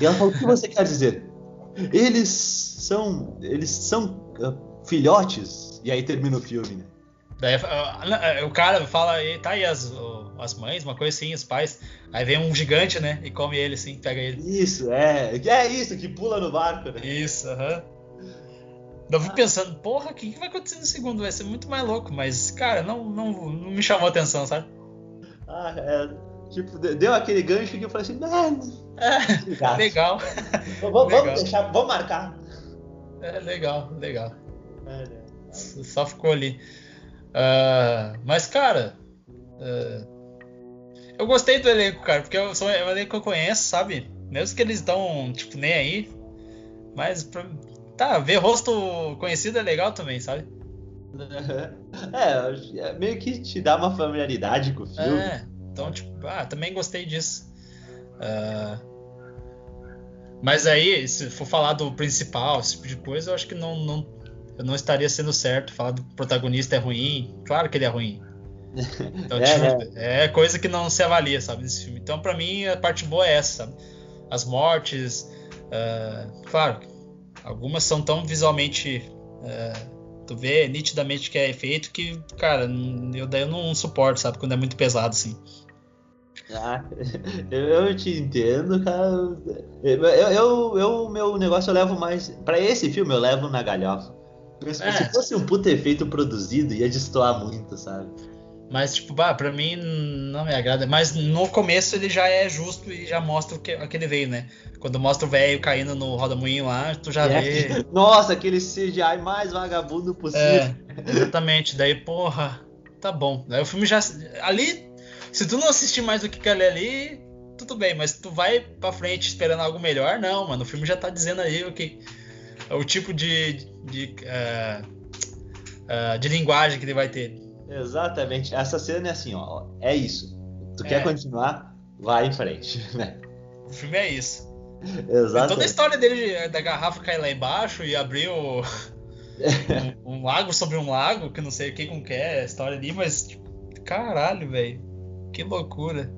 E ela falou: o que você quer dizer? Eles são. Eles são uh, filhotes. E aí termina o filme, né? Daí, o cara fala, tá aí as, as mães, uma coisa assim, os pais. Aí vem um gigante, né? E come ele assim, pega ele. Isso, é. É isso, que pula no barco, né? Isso, aham. Uhum. Eu fui pensando, porra, o que, que vai acontecer no segundo? Vai ser muito mais louco, mas, cara, não, não, não me chamou a atenção, sabe? Ah, é. Tipo, deu aquele gancho que eu falei assim, mano. É, legal. vamos, legal. deixar, vamos marcar. É, legal, legal. É, né? Só ficou ali. Uh, mas, cara. Uh, eu gostei do elenco, cara, porque eu sou, é um elenco que eu conheço, sabe? Mesmo que eles estão, tipo, nem aí. Mas, pra, tá, ver rosto conhecido é legal também, sabe? É, é, meio que te dá uma familiaridade com o filme. É, então, tipo, ah, também gostei disso. Uh, mas aí, se for falar do principal, esse tipo de coisa, eu acho que não, não, eu não estaria sendo certo. Falar do protagonista é ruim. Claro que ele é ruim. Então, é, tipo, é. é, coisa que não se avalia, sabe, nesse filme. Então, para mim, a parte boa é essa, sabe? As mortes, uh, claro, algumas são tão visualmente. Uh, tu vê nitidamente que é efeito que, cara, eu daí eu não suporto, sabe? Quando é muito pesado, assim. Ah, eu te entendo, cara. Eu, eu, eu, meu negócio eu levo mais. para esse filme eu levo na galhofa. É. Se fosse um puto efeito produzido, ia destoar muito, sabe? Mas, tipo, bah, pra mim não me agrada. Mas no começo ele já é justo e já mostra o que, que ele veio, né? Quando mostra o velho caindo no roda-moinho lá, tu já é. vê. Nossa, aquele CGI mais vagabundo possível. É, exatamente. Daí, porra, tá bom. Daí o filme já. Ali, se tu não assistir mais do que aquele ali, tudo bem. Mas tu vai pra frente esperando algo melhor, não, mano. O filme já tá dizendo aí o que. O tipo de. de, uh, uh, de linguagem que ele vai ter. Exatamente. Essa cena é assim, ó. É isso. Tu é. quer continuar? Vai em frente, né? O filme é isso. Exato. Toda a história dele da garrafa cair lá embaixo e abrir o, um, um, lago sobre um lago, que não sei o que com que é a história ali, mas tipo, caralho, velho. Que loucura.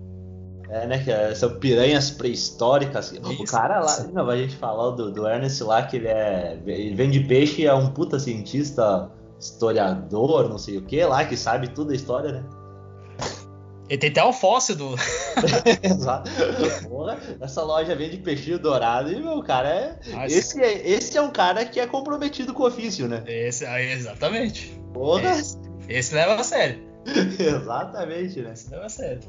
É, né? Que são piranhas pré-históricas. O cara lá, a gente falar do, do Ernest lá, que ele é. Ele vende peixe e é um puta cientista historiador, não sei o que lá, que sabe tudo a história, né? Ele tem até o fóssil do. Exato. Porra, essa loja vende peixinho dourado e, meu, cara, é. Esse, é, esse é um cara que é comprometido com o ofício, né? Esse, exatamente. Porra! Esse, esse leva a sério. exatamente, né? Esse leva a sério.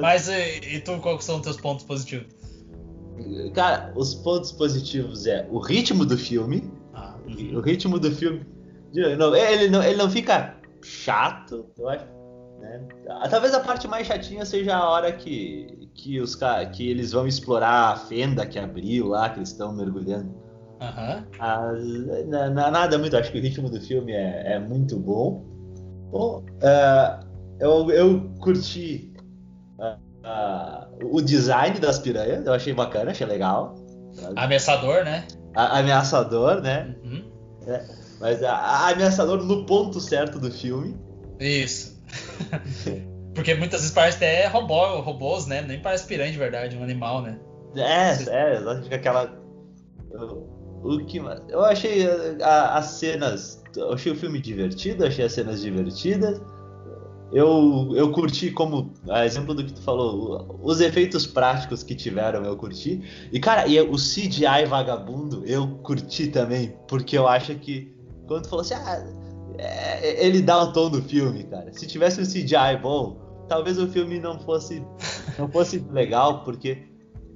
Mas e, e tu, quais são os teus pontos positivos? Cara, os pontos positivos é o ritmo do filme. Ah, o ritmo do filme. Não, ele, não, ele não fica chato, eu acho. Né? Talvez a parte mais chatinha seja a hora que, que, os, que eles vão explorar a fenda que abriu lá, que eles estão mergulhando. Uhum. Ah, nada muito, acho que o ritmo do filme é, é muito bom. bom uh, eu, eu curti uh, o design das piranhas, eu achei bacana, achei legal. Sabe? Ameaçador, né? A, ameaçador, né? Uhum. É, mas a, a ameaçador no ponto certo do filme. Isso. Porque muitas vezes parece até robô, robôs, né? Nem parece piranha de verdade, um animal, né? É, é, fica aquela. O, que Eu achei a, as cenas. Eu achei o filme divertido, achei as cenas divertidas. Eu, eu curti como, a exemplo do que tu falou, os efeitos práticos que tiveram eu curti. E cara, e o CGI vagabundo eu curti também, porque eu acho que quando tu falou assim, ah, é, ele dá um tom no filme, cara. Se tivesse um CGI bom, talvez o filme não fosse não fosse legal, porque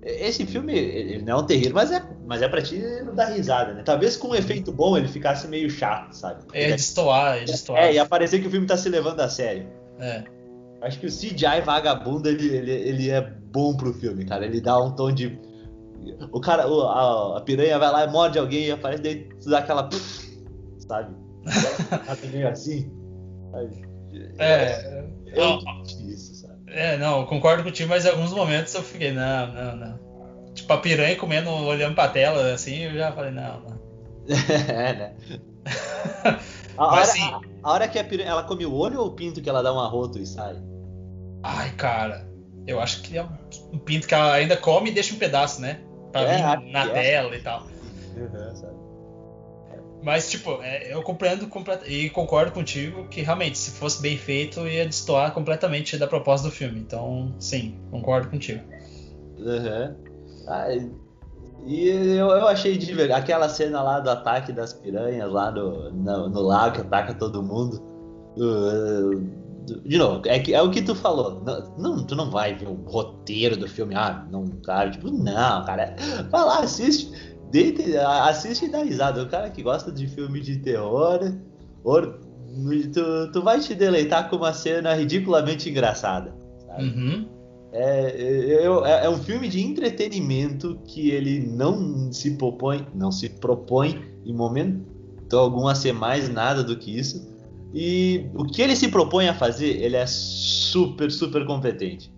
esse filme ele não é um terrível, mas é, mas é pra ti não dar risada, né? Talvez com um efeito bom ele ficasse meio chato, sabe? É destoar, é destoar. É, e aparecer que o filme tá se levando a sério. É. Acho que o CGI vagabundo, ele, ele, ele é bom pro filme, cara. Ele dá um tom de. O cara, o- a, a piranha vai lá e morde alguém e aparece, daí tu dá aquela. Sabe? Tá meio assim. sabe? É, Eu Ó, curti isso, sabe? é, não, eu concordo contigo, mas em alguns momentos eu fiquei, não, não, não. Tipo, a piranha comendo, olhando pra tela, assim, eu já falei, não, não. é, né? A hora, Mas, assim- a, hora que a piranha, ela come o olho ou o pinto que ela dá um arroto e sai? Ai, cara, eu acho que é um pinto que ela ainda come e deixa um pedaço, né? Pra É, vir na é. tela e tal. Uhum, sabe? Mas, tipo, é, eu compreendo e concordo contigo que realmente, se fosse bem feito, ia destoar completamente da proposta do filme. Então, sim, concordo contigo. Uhum. Ah, e eu, eu achei divertido. Aquela cena lá do ataque das piranhas lá no, no, no lago que ataca todo mundo. De novo, é, que, é o que tu falou. Não, tu não vai ver o roteiro do filme. Ah, não, cara. Tipo, não, cara. Vai lá, assiste. Deita, assiste e dá risada. O cara que gosta de filme de terror. or- tu, tu vai te deleitar com uma cena ridiculamente engraçada. sabe? Uhum. É, eu- é- é um filme de entretenimento que ele não se propõe, não se propõe em momento algum a ser mais nada do que isso. E o que ele se propõe a fazer, ele é super, super competente.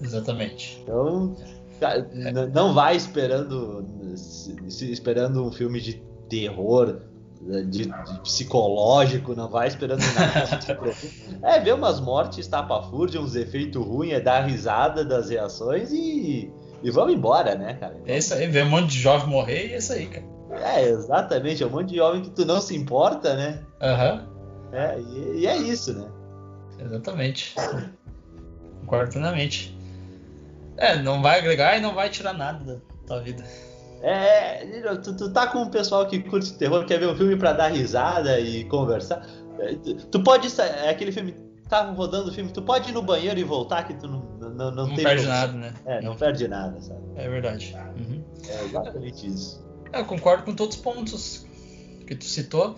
Exatamente. Então, cara, n- não vai esperando esperando um filme de terror, de, de psicológico, não vai esperando nada. é ver umas mortes tapafúrdia, uns efeitos ruins, é dar risada das reações e, e vamos embora, né, cara? É isso aí, ver um monte de jovem morrer e é isso aí, cara. É, exatamente, é um monte de homem que tu não se importa, né? Aham, É, e, e é isso, né? exatamente. Concordo plenamente. É, não vai agregar e não vai tirar nada da tua vida. É, tu, tu tá com um pessoal que curte terror, quer ver um filme pra dar risada e conversar. É, Tu, tu pode. sa- É aquele filme. Tá rodando o filme, tu pode ir no banheiro e voltar que tu não, não, não, Não, tem perde problema. nada, né? É, não perde nada, sabe? É verdade. Uhum. É exatamente isso. É, Eu concordo com todos os pontos que tu citou.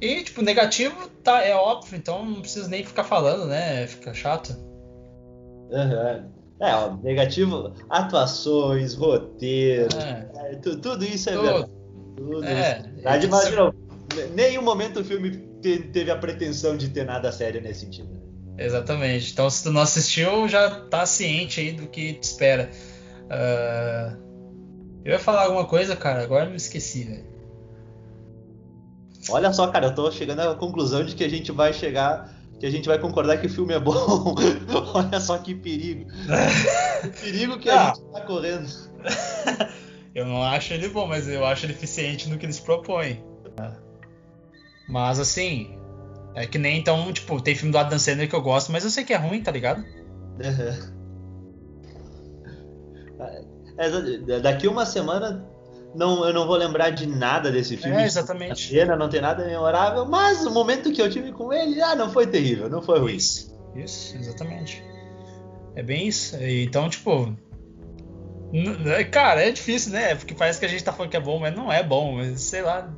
E, tipo, negativo tá, é óbvio, então não precisa nem ficar falando, né? Fica chato. Aham. É, ó, negativo, atuações, roteiro, É, é, tu- tudo isso é Tudo. verdade. Tudo É, isso é mas novo, em nenhum momento o filme te- teve a pretensão de ter nada sério nesse sentido. né? exatamente. Então, se tu não assistiu, já tá ciente aí do que te espera. Ah, eu ia falar alguma coisa, cara, agora eu me esqueci, velho. Olha só, cara, eu tô chegando à conclusão de que a gente vai chegar, que a gente vai concordar que o filme é bom. Olha só que perigo. Que perigo que a Ah. gente tá correndo. Eu não acho ele bom, mas eu acho ele eficiente no que ele se propõe. Mas assim, é que nem então, tipo, tem filme do Adam Sandler que eu gosto, mas eu sei que é ruim, tá ligado? É, daqui uma semana não, eu não vou lembrar de nada desse filme. É, exatamente. Cena, não tem nada memorável, mas o momento que eu tive com ele, ah, não foi terrível, não foi ruim. Isso, isso, exatamente. É bem isso. Então, tipo. é, Cara, é difícil, né? Porque parece que a gente tá falando que é bom, mas não é bom, mas sei lá.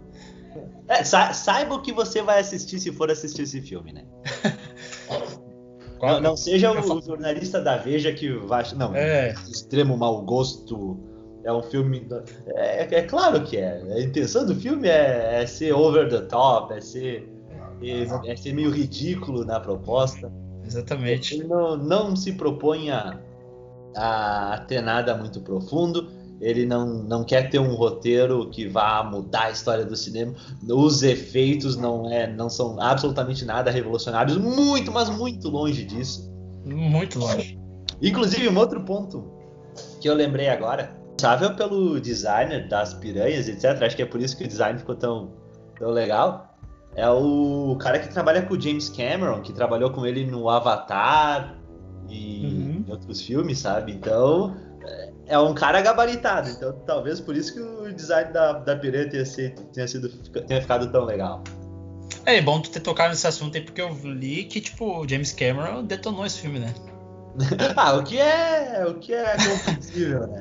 É, sa- saiba o que você vai assistir se for assistir esse filme, né? Não, não seja o, falo- jornalista da Veja que vai. Não, É. extremo mau gosto. É um filme. É, é claro que é. A intenção do filme é, é ser over the top, é ser, é, é ser meio ridículo na proposta. Exatamente. Ele não, não se propõe a, a ter nada muito profundo. Ele não, não quer ter um roteiro que vá mudar a história do cinema. Os efeitos não, é, não são absolutamente nada revolucionários. Muito, mas muito longe disso. Muito longe. Inclusive, um outro ponto que eu lembrei agora, responsável pelo designer das piranhas, etc. Acho que é por isso que o design ficou tão, tão legal. É o cara que trabalha com o James Cameron, que trabalhou com ele no Avatar e Uhum. em outros filmes, sabe? Então, é- é um cara gabaritado. Então, talvez por isso que o design da, da piranha tenha sido, tenha, sido, tenha ficado tão legal. É bom tu ter tocado nesse assunto aí, porque eu li que, tipo, o James Cameron detonou esse filme, né? ah, o que é, o que é compreensível, né?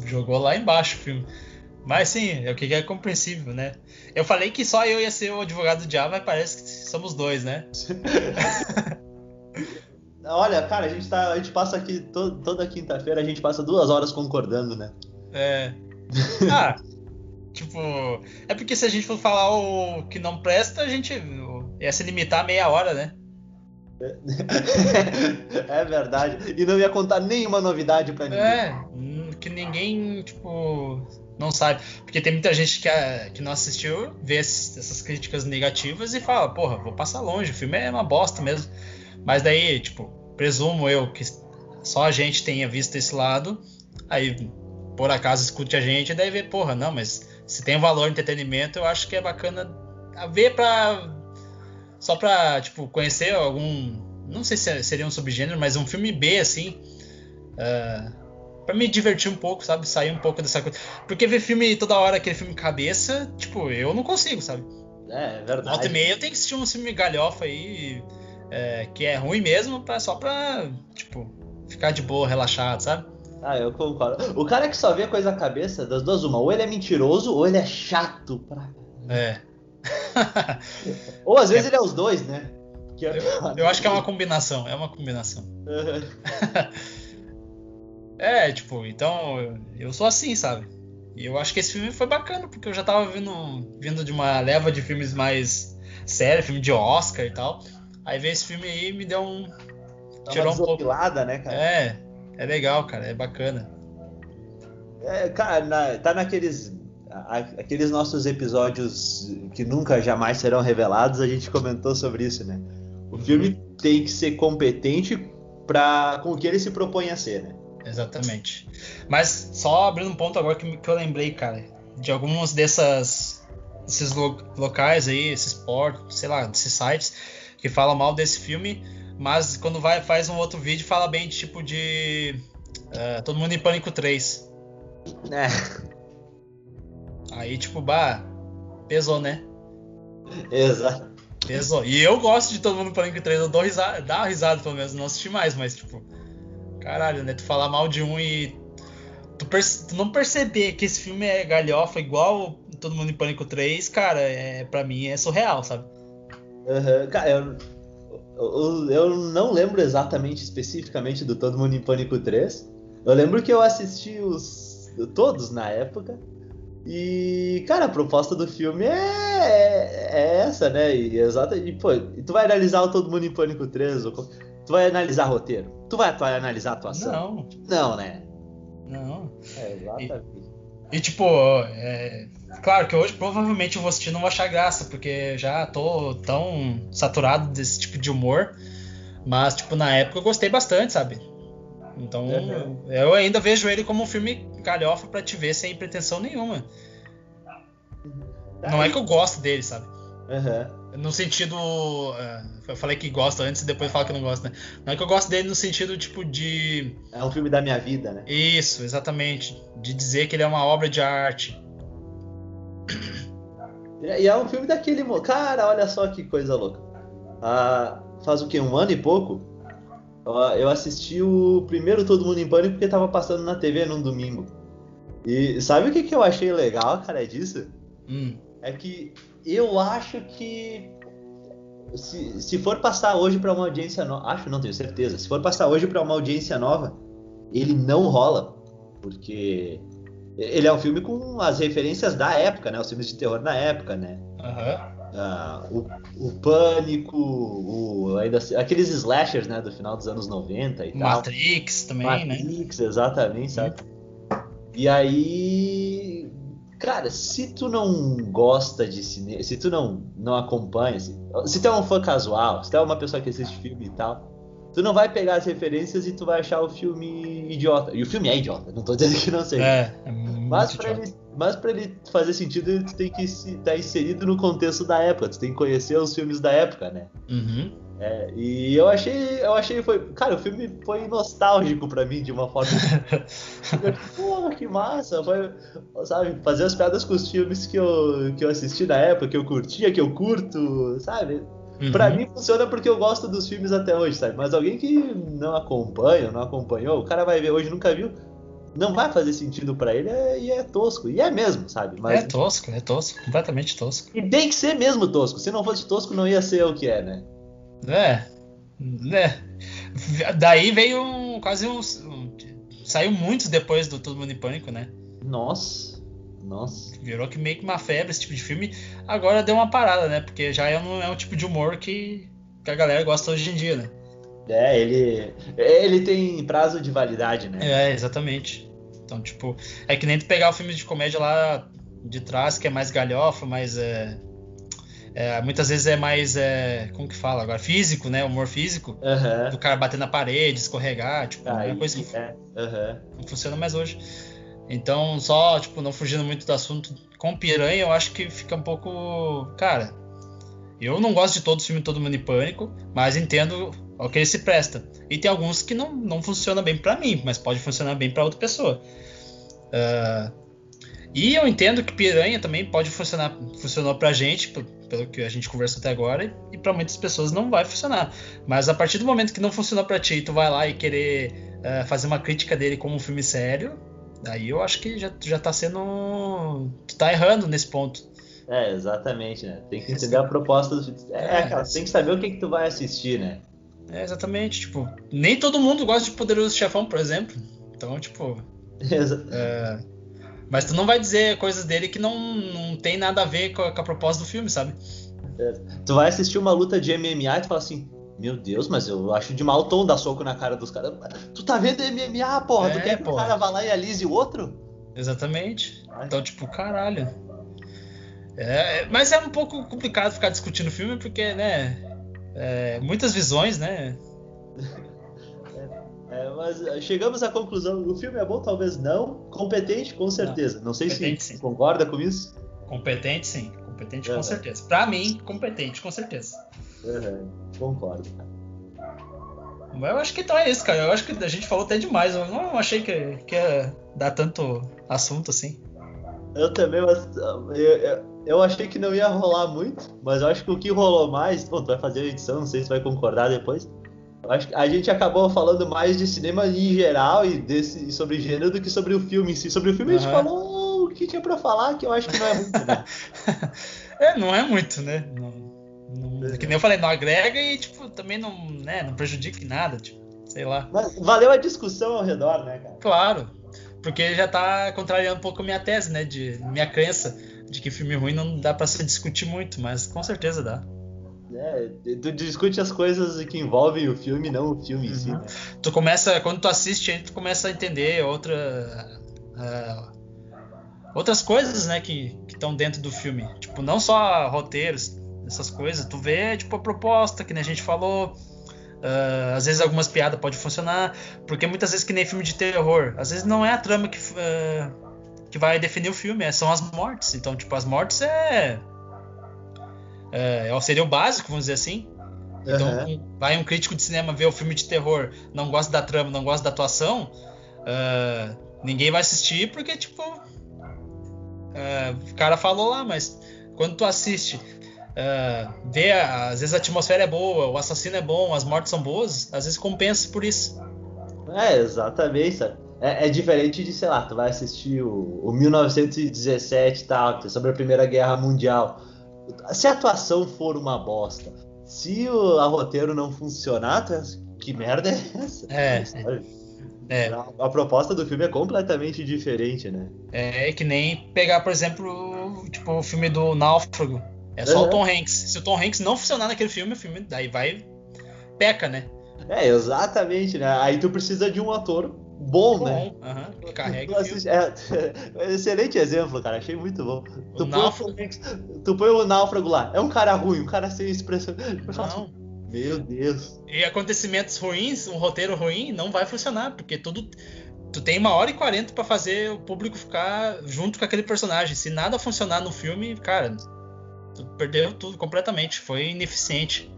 Jogou lá embaixo o filme. Mas sim, é o que é compreensível, né? Eu falei que só eu ia ser o advogado do diabo, mas parece que somos dois, né? Olha, cara, a gente, tá, a gente passa aqui to, toda quinta-feira, a gente passa duas horas concordando, né? É. Ah, tipo. É porque se a gente for falar o que não presta, a gente ia se limitar a meia hora, né? é verdade. E não ia contar nenhuma novidade pra ninguém. É, que ninguém, tipo, não sabe. Porque tem muita gente que, que não assistiu, vê essas críticas negativas e fala, porra, vou passar longe, o filme é uma bosta mesmo. Mas daí, tipo, presumo eu que só a gente tenha visto esse lado, aí por acaso escute a gente e daí vê, porra, não, mas se tem valor entretenimento, eu acho que é bacana ver pra. Só pra, tipo, conhecer algum. Não sei se seria um subgênero, mas um filme B, assim. Uh, pra me divertir um pouco, sabe? Sair um pouco dessa coisa. Porque ver filme toda hora, aquele filme cabeça, tipo, eu não consigo, sabe? É, é verdade. Volta e meia eu tenho que assistir um filme galhofa aí, é, que é ruim mesmo, pra, só pra, tipo, ficar de boa, relaxado, sabe? Ah, eu concordo. O cara que só vê coisa cabeça, das duas, uma, ou ele é mentiroso, ou ele é chato pra. É. ou às vezes é. ele é os dois, né? É... Eu, eu, acho que é uma combinação, é uma combinação. é, tipo, então eu sou assim, sabe? E eu acho que esse filme foi bacana, porque eu já tava vindo, vindo de uma leva de filmes mais sérios, filme de Oscar e tal. Aí ver esse filme aí me deu um. Tirou um pouco. né, cara? É, é legal, cara, é bacana. É, cara, na, tá naqueles aqueles nossos episódios que nunca jamais serão revelados, a gente comentou sobre isso, né? O uhum. filme tem que ser competente para com o que ele se propõe a ser, né? Exatamente. Mas só abrindo um ponto agora que, que eu lembrei, cara, de alguns dessas esses lo, locais aí, esses portos, sei lá, desses sites que falam mal desse filme, mas quando vai faz um outro vídeo fala bem tipo de uh, Todo Mundo em Pânico 3. É. Aí tipo, bah, pesou, né? Exato. Pesou. E eu gosto de Todo Mundo em Pânico 3, eu dou risada, dá risada pelo menos, não assisti mais, mas tipo, caralho, né? Tu falar mal de um e tu, tu, não perceber que esse filme é galhofa igual Todo Mundo em Pânico 3, cara, é, pra mim é surreal, sabe? Uhum. Cara, eu, eu, eu, não lembro exatamente, especificamente do Todo Mundo em Pânico 3. Eu lembro que eu assisti os todos na época. E, cara, a proposta do filme é, é, é essa, né? E, exata, e, pô, tu vai analisar o Todo Mundo em Pânico 3, ou, tu vai analisar roteiro? Tu vai, tu vai analisar a atuação? Não. Não, né? Não. É, exatamente. E, e tipo, é, Claro que hoje provavelmente eu vou assistir e não vou achar graça, porque já tô tão saturado desse tipo de humor. Mas, tipo, na época eu gostei bastante, sabe? Então, uhum. eu ainda vejo ele como um filme galhofa pra te ver sem pretensão nenhuma. Não é que eu gosto dele, sabe? Uhum. No sentido. É, eu falei que gosto antes e depois falo que não gosto, né? Não é que eu gosto dele no sentido, tipo, de. É um filme da minha vida, né? Isso, exatamente. De dizer que ele é uma obra de arte. E é um filme daquele. Cara, olha só que coisa louca. Ah, faz o que? Um ano e pouco? Eu assisti o primeiro Todo Mundo em Pânico porque tava passando na TV num domingo. E sabe o que, que eu achei legal, cara, disso? Hum. É que eu acho que. Se, se for passar hoje para uma audiência nova. Acho, não tenho certeza. Se for passar hoje para uma audiência nova, ele não rola. Porque ele é um filme com as referências da época, né? Os filmes de terror da época, né? Uhum. Ah, o, o Pânico, o, aqueles slashers, né? Do final dos anos 90 e tal. Matrix também, Matrix, né? Matrix, exatamente, sabe? E aí... Cara, se tu não gosta de cinema, se tu não, não acompanha, se, se tu é um fã casual, se tu é uma pessoa que assiste filme e tal, tu não vai pegar as referências e tu vai achar o filme idiota. E o filme é idiota, não tô dizendo que não seja. É, é mas para ele, mas pra ele fazer sentido, tu tem que estar tá inserido no contexto da época, tu tem que conhecer os filmes da época, né? Uhum. É, e eu achei, eu achei foi, cara, o filme foi nostálgico para mim de uma forma. Porra, que massa! Foi, sabe, fazer as piadas com os filmes que eu, que eu assisti na época, que eu curtia, que eu curto, sabe? Uhum. Pra mim funciona porque eu gosto dos filmes até hoje, sabe? Mas alguém que não acompanha, não acompanhou, o cara vai ver hoje nunca viu não vai fazer sentido para ele é, e é tosco. E é mesmo, sabe? Mas... É tosco, é tosco, completamente tosco. E tem que ser mesmo tosco. Se não fosse tosco, não ia ser o que é, né? É. né Daí veio um, quase um, um. Saiu muitos depois do Todo Mundo em Pânico, né? Nossa. Nossa. Virou que meio que uma febre esse tipo de filme. Agora deu uma parada, né? Porque já é um, é um tipo de humor que, que a galera gosta hoje em dia, né? É, ele, ele tem prazo de validade, né? É, exatamente. Então, tipo, é que nem tu pegar o filme de comédia lá de trás, que é mais galhofa, mais. É, é, muitas vezes é mais. É, como que fala agora? Físico, né? Humor físico. Uhum. Do cara bater na parede, escorregar. Tipo, ah, é uma coisa que é. uhum. não funciona mais hoje. Então, só, tipo, não fugindo muito do assunto, com Piranha eu acho que fica um pouco. Cara, eu não gosto de todo o filme Todo Mundo em Pânico, mas entendo ao que ele se presta. E tem alguns que não, não funcionam bem para mim, mas pode funcionar bem para outra pessoa. Uh, e eu entendo que Piranha também pode funcionar, funcionou pra gente, pelo que a gente conversou até agora, e para muitas pessoas não vai funcionar. Mas a partir do momento que não funcionou para ti, tu vai lá e querer uh, fazer uma crítica dele como um filme sério, Daí eu acho que já, já tá sendo. Tu tá errando nesse ponto. É, exatamente, né? Tem que entender a proposta do É, é cara, tem que saber o que, que tu vai assistir, né? É, exatamente. Tipo, nem todo mundo gosta de Poderoso Chefão, por exemplo. Então, tipo. é, mas tu não vai dizer coisas dele que não, não tem nada a ver com a, com a proposta do filme, sabe? É, tu vai assistir uma luta de MMA e tu fala assim, meu Deus, mas eu acho de mau tom dar soco na cara dos caras. Tu tá vendo MMA, porra? É, tu quer que porra. o cara vá lá e alise o outro? Exatamente. Ai. Então, tipo, caralho. É, mas é um pouco complicado ficar discutindo o filme, porque, né? É, muitas visões, né? É, mas chegamos à conclusão: o filme é bom, talvez não. Competente, com certeza. Não, não sei se sim. concorda com isso. Competente, sim. Competente, com certeza. Pra mim, competente, com certeza. Uhum, concordo. Eu acho que então é isso, cara. Eu acho que a gente falou até demais. Eu não achei que, que ia dar tanto assunto assim. Eu também, mas eu, eu, eu, achei que não ia rolar muito, mas eu acho que o que rolou mais. Bom, tu vai fazer a edição, não sei se vai concordar depois. Eu acho que a gente acabou falando mais de cinema em geral e desse, sobre gênero do que sobre o filme em si. Sobre o filme uhum. a gente falou o que tinha pra falar, que eu acho que não é muito, né? é, não é muito, né? Não que nem eu falei, não agrega e, tipo, também não, né, não prejudica em nada, tipo, sei lá. Mas valeu a discussão ao redor, né, cara? Claro, porque já tá contrariando um pouco a minha tese, né, de minha crença de que filme ruim não dá para se discutir muito, mas com certeza dá. É, tu discute as coisas que envolvem o filme, não o filme uhum. em si. Uhum. Né? Tu começa, quando tu assiste, aí tu começa a entender outra, uh, outras coisas, né, que estão dentro do filme. Tipo, não só roteiros, essas coisas. Tu vê, tipo, a proposta, que nem a gente falou. Uh, às vezes algumas piadas podem funcionar, porque muitas vezes que nem filme de terror, às vezes não é a trama que, uh, que vai definir o filme, é, são as mortes. Então, tipo, as mortes é, é, é seria o básico, vamos dizer assim. Então, uhum. vai um crítico de cinema ver o filme de terror, não gosta da trama, não gosta da atuação, uh, ninguém vai assistir porque, tipo, o cara falou lá, mas quando tu assiste uh, ver, às vezes a atmosfera é boa, o assassino é bom, as mortes são boas, às vezes compensa por isso. É, exatamente, É, é, diferente de, sei lá, tu vai assistir o, o 1917 e tal, é sobre a Primeira Guerra Mundial. Se a atuação for uma bosta, se o a roteiro não funcionar, tu, que merda é essa? É. É. A, a, proposta do filme é completamente diferente, né? É que nem pegar, por exemplo, tipo, o filme do Náufrago. É só o Tom Hanks. Se o Tom Hanks não funcionar naquele filme, o filme daí vai. peca, né? É, exatamente, né? Aí tu precisa de um ator bom, bom né? Uhum, que carrega. É, excelente exemplo, cara. Achei muito bom. Tu põe, o, tu põe, o náufrago lá. É um cara ruim, um cara sem expressão. Não. Meu Deus. E acontecimentos ruins, um roteiro ruim, não vai funcionar, porque tudo. Tu tem uma hora e quarenta para fazer o público ficar junto com aquele personagem. Se nada funcionar no filme, cara, perdeu tudo completamente, foi ineficiente.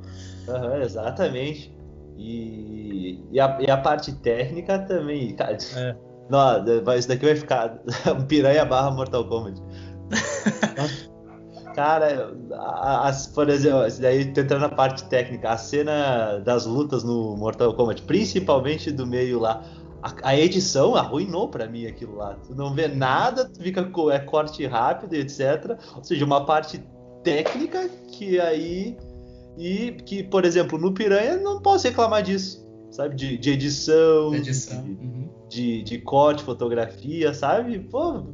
Uhum, exatamente. E, e, a, e, a, parte técnica também, cara. É. Não, isso daqui vai ficar um piranha barra Mortal Kombat. cara, as, por exemplo, daí entrando na parte técnica, a cena das lutas no Mortal Kombat, principalmente do meio lá, a, a, edição arruinou para mim aquilo lá. Tu não vê nada, tu fica com é corte rápido, etc. Ou seja, uma parte técnica que aí e que, por exemplo, no Piranha não posso reclamar disso, sabe? De, de edição, edição. De, uhum. de, de, corte, fotografia, sabe? Pô,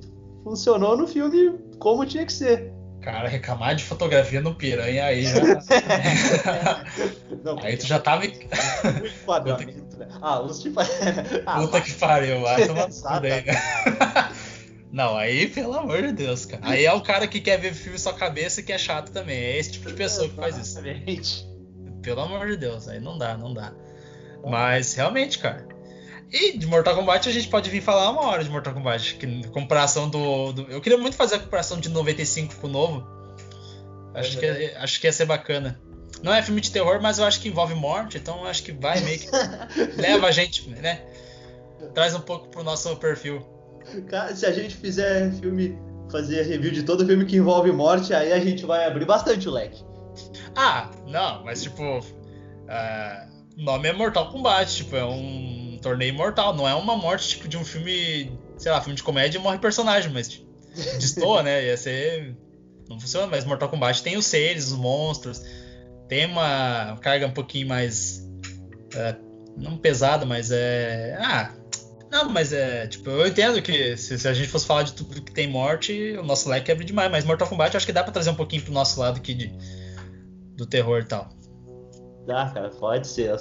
funcionou no filme como tinha que ser. Cara, reclamar de fotografia no Piranha aí já. não, aí tu já tava. O enquadramento, né? Ah, os tipo. ah, Puta que pariu, vai tomar tudo aí, né? Não, aí, pelo amor de Deus, cara. Aí é o cara que quer ver filme sua cabeça que é chato também. É esse tipo de pessoa que faz isso. Pelo amor de Deus, aí não dá, não dá. Mas realmente, cara. E de Mortal Kombat a gente pode vir falar uma hora de Mortal Kombat. Que, comparação do, do, Eu queria muito fazer a comparação de 95 com o novo. Acho, que, acho que ia ser bacana. Não é filme de terror, mas eu acho que envolve morte, então acho que vai meio que. leva a gente, né? Traz um pouco pro nosso perfil. Cara, se a gente fizer filme, fazer review de todo filme que envolve morte, aí a gente vai abrir bastante o leque. Ah, não, mas tipo. Uh, o nome é Mortal Kombat, tipo, é um torneio mortal, não é uma morte tipo de um filme, sei lá, filme de comédia morre personagem, mas tipo, destoa, né? Ia ser. Não funciona, mas Mortal Kombat tem os seres, os monstros, tem uma carga um pouquinho mais. Uh, não pesada, mas é. Ah, não, mas é, tipo, eu entendo que se, se, a gente fosse falar de tudo que tem morte, o nosso leque abre demais, mas Mortal Kombat acho que dá pra trazer um pouquinho pro nosso lado aqui de, do terror e tal. Dá, cara, pode ser.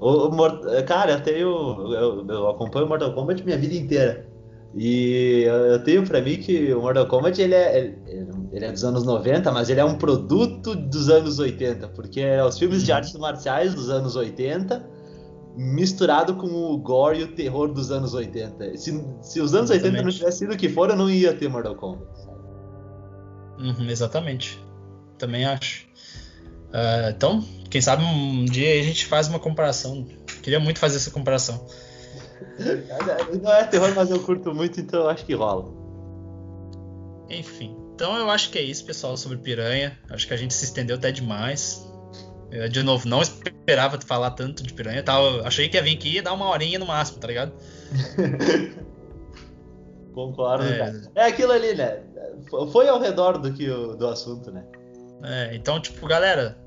O, o, cara, eu tenho. Eu, eu acompanho Mortal Kombat minha vida inteira. E eu tenho pra mim que o Mortal Kombat ele é, ele é dos anos 90, mas ele é um produto dos anos 80, porque é os filmes de uhum. artes marciais dos anos 80 misturado com o gore e o terror dos anos 80. Se, se os anos exatamente. 80 não tivesse sido o que for, eu não ia ter Mortal Kombat. Uhum, exatamente. Também acho. Uh, então, quem sabe um dia a gente faz uma comparação. Queria muito fazer essa comparação. não é terror, mas eu curto muito, então eu acho que rola. Enfim, então eu acho que é isso, pessoal, sobre Piranha. Acho que a gente se estendeu até demais. Eu, de novo, não esperava falar tanto de piranha. Tava, achei que ia vir aqui e dar uma horinha no máximo, tá ligado? Concordo, é... cara. É aquilo ali, né? Foi ao redor do, que, do assunto, né? É, então, tipo, galera,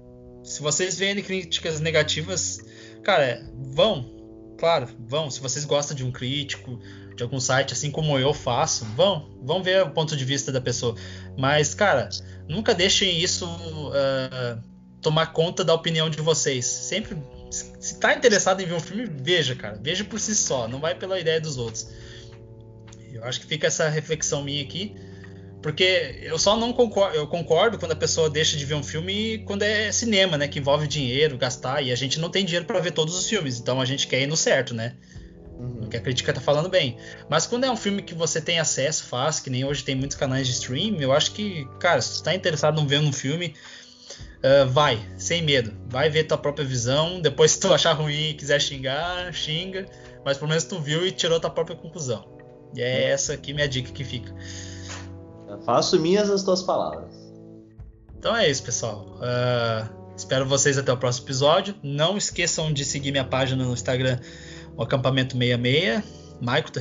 se vocês veem críticas negativas, cara, vão. Claro, vão. Se vocês gostam de um crítico, de algum site, assim como eu faço, vão. Vão ver o ponto de vista da pessoa. Mas, cara, nunca deixem isso. Uh, tomar conta da opinião de vocês. Sempre, se tá interessado em ver um filme, veja, cara. Veja por si só, não vai pela ideia dos outros. Eu acho que fica essa reflexão minha aqui. Porque eu só não concordo, eu concordo quando a pessoa deixa de ver um filme quando é cinema, né? Que envolve dinheiro, gastar, e a gente não tem dinheiro para ver todos os filmes, então a gente quer ir no certo, né? Uhum. Que a crítica tá falando bem. Mas quando é um filme que você tem acesso fácil, que nem hoje tem muitos canais de stream, eu acho que, cara, se você tá interessado em ver um filme, Uh, vai, sem medo. Vai ver tua própria visão. Depois, se tu achar ruim e quiser xingar, xinga. Mas pelo menos tu viu e tirou tua própria conclusão. E é essa aqui minha dica que fica. Eu faço minhas as tuas palavras. Então é isso, pessoal. Uh, espero vocês até o próximo episódio. Não esqueçam de seguir minha página no Instagram, o Acampamento 66. Maico, tu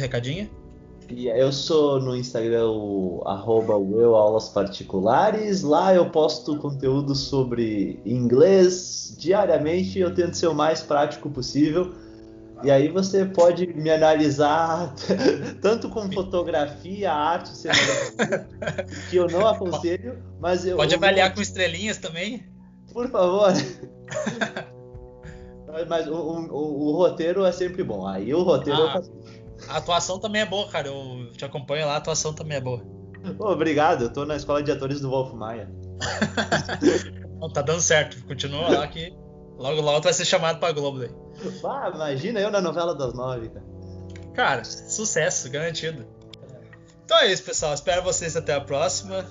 recadinha? Eu sou no Instagram o arroba Aulas Particulares. Lá eu posto conteúdo sobre inglês diariamente. Eu tento ser o mais prático possível. E aí você pode me analisar tanto com fotografia, arte, que eu não aconselho, mas eu. Pode avaliar com estrelinhas também? Por favor. mas o, o, o, roteiro é sempre bom. Aí o roteiro ah. eu faço a atuação também é boa, cara. Eu te acompanho lá, a atuação também é boa. obrigado, eu tô na escola de atores do Wolf Maia. tá dando certo, continua lá que logo logo tu vai ser chamado pra Globo daí. Ah, imagina eu na novela das nove, cara. Cara, sucesso, garantido. Então é isso, pessoal. Espero vocês até a próxima.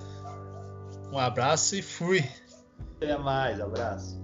Um abraço e fui. Até mais, abraço.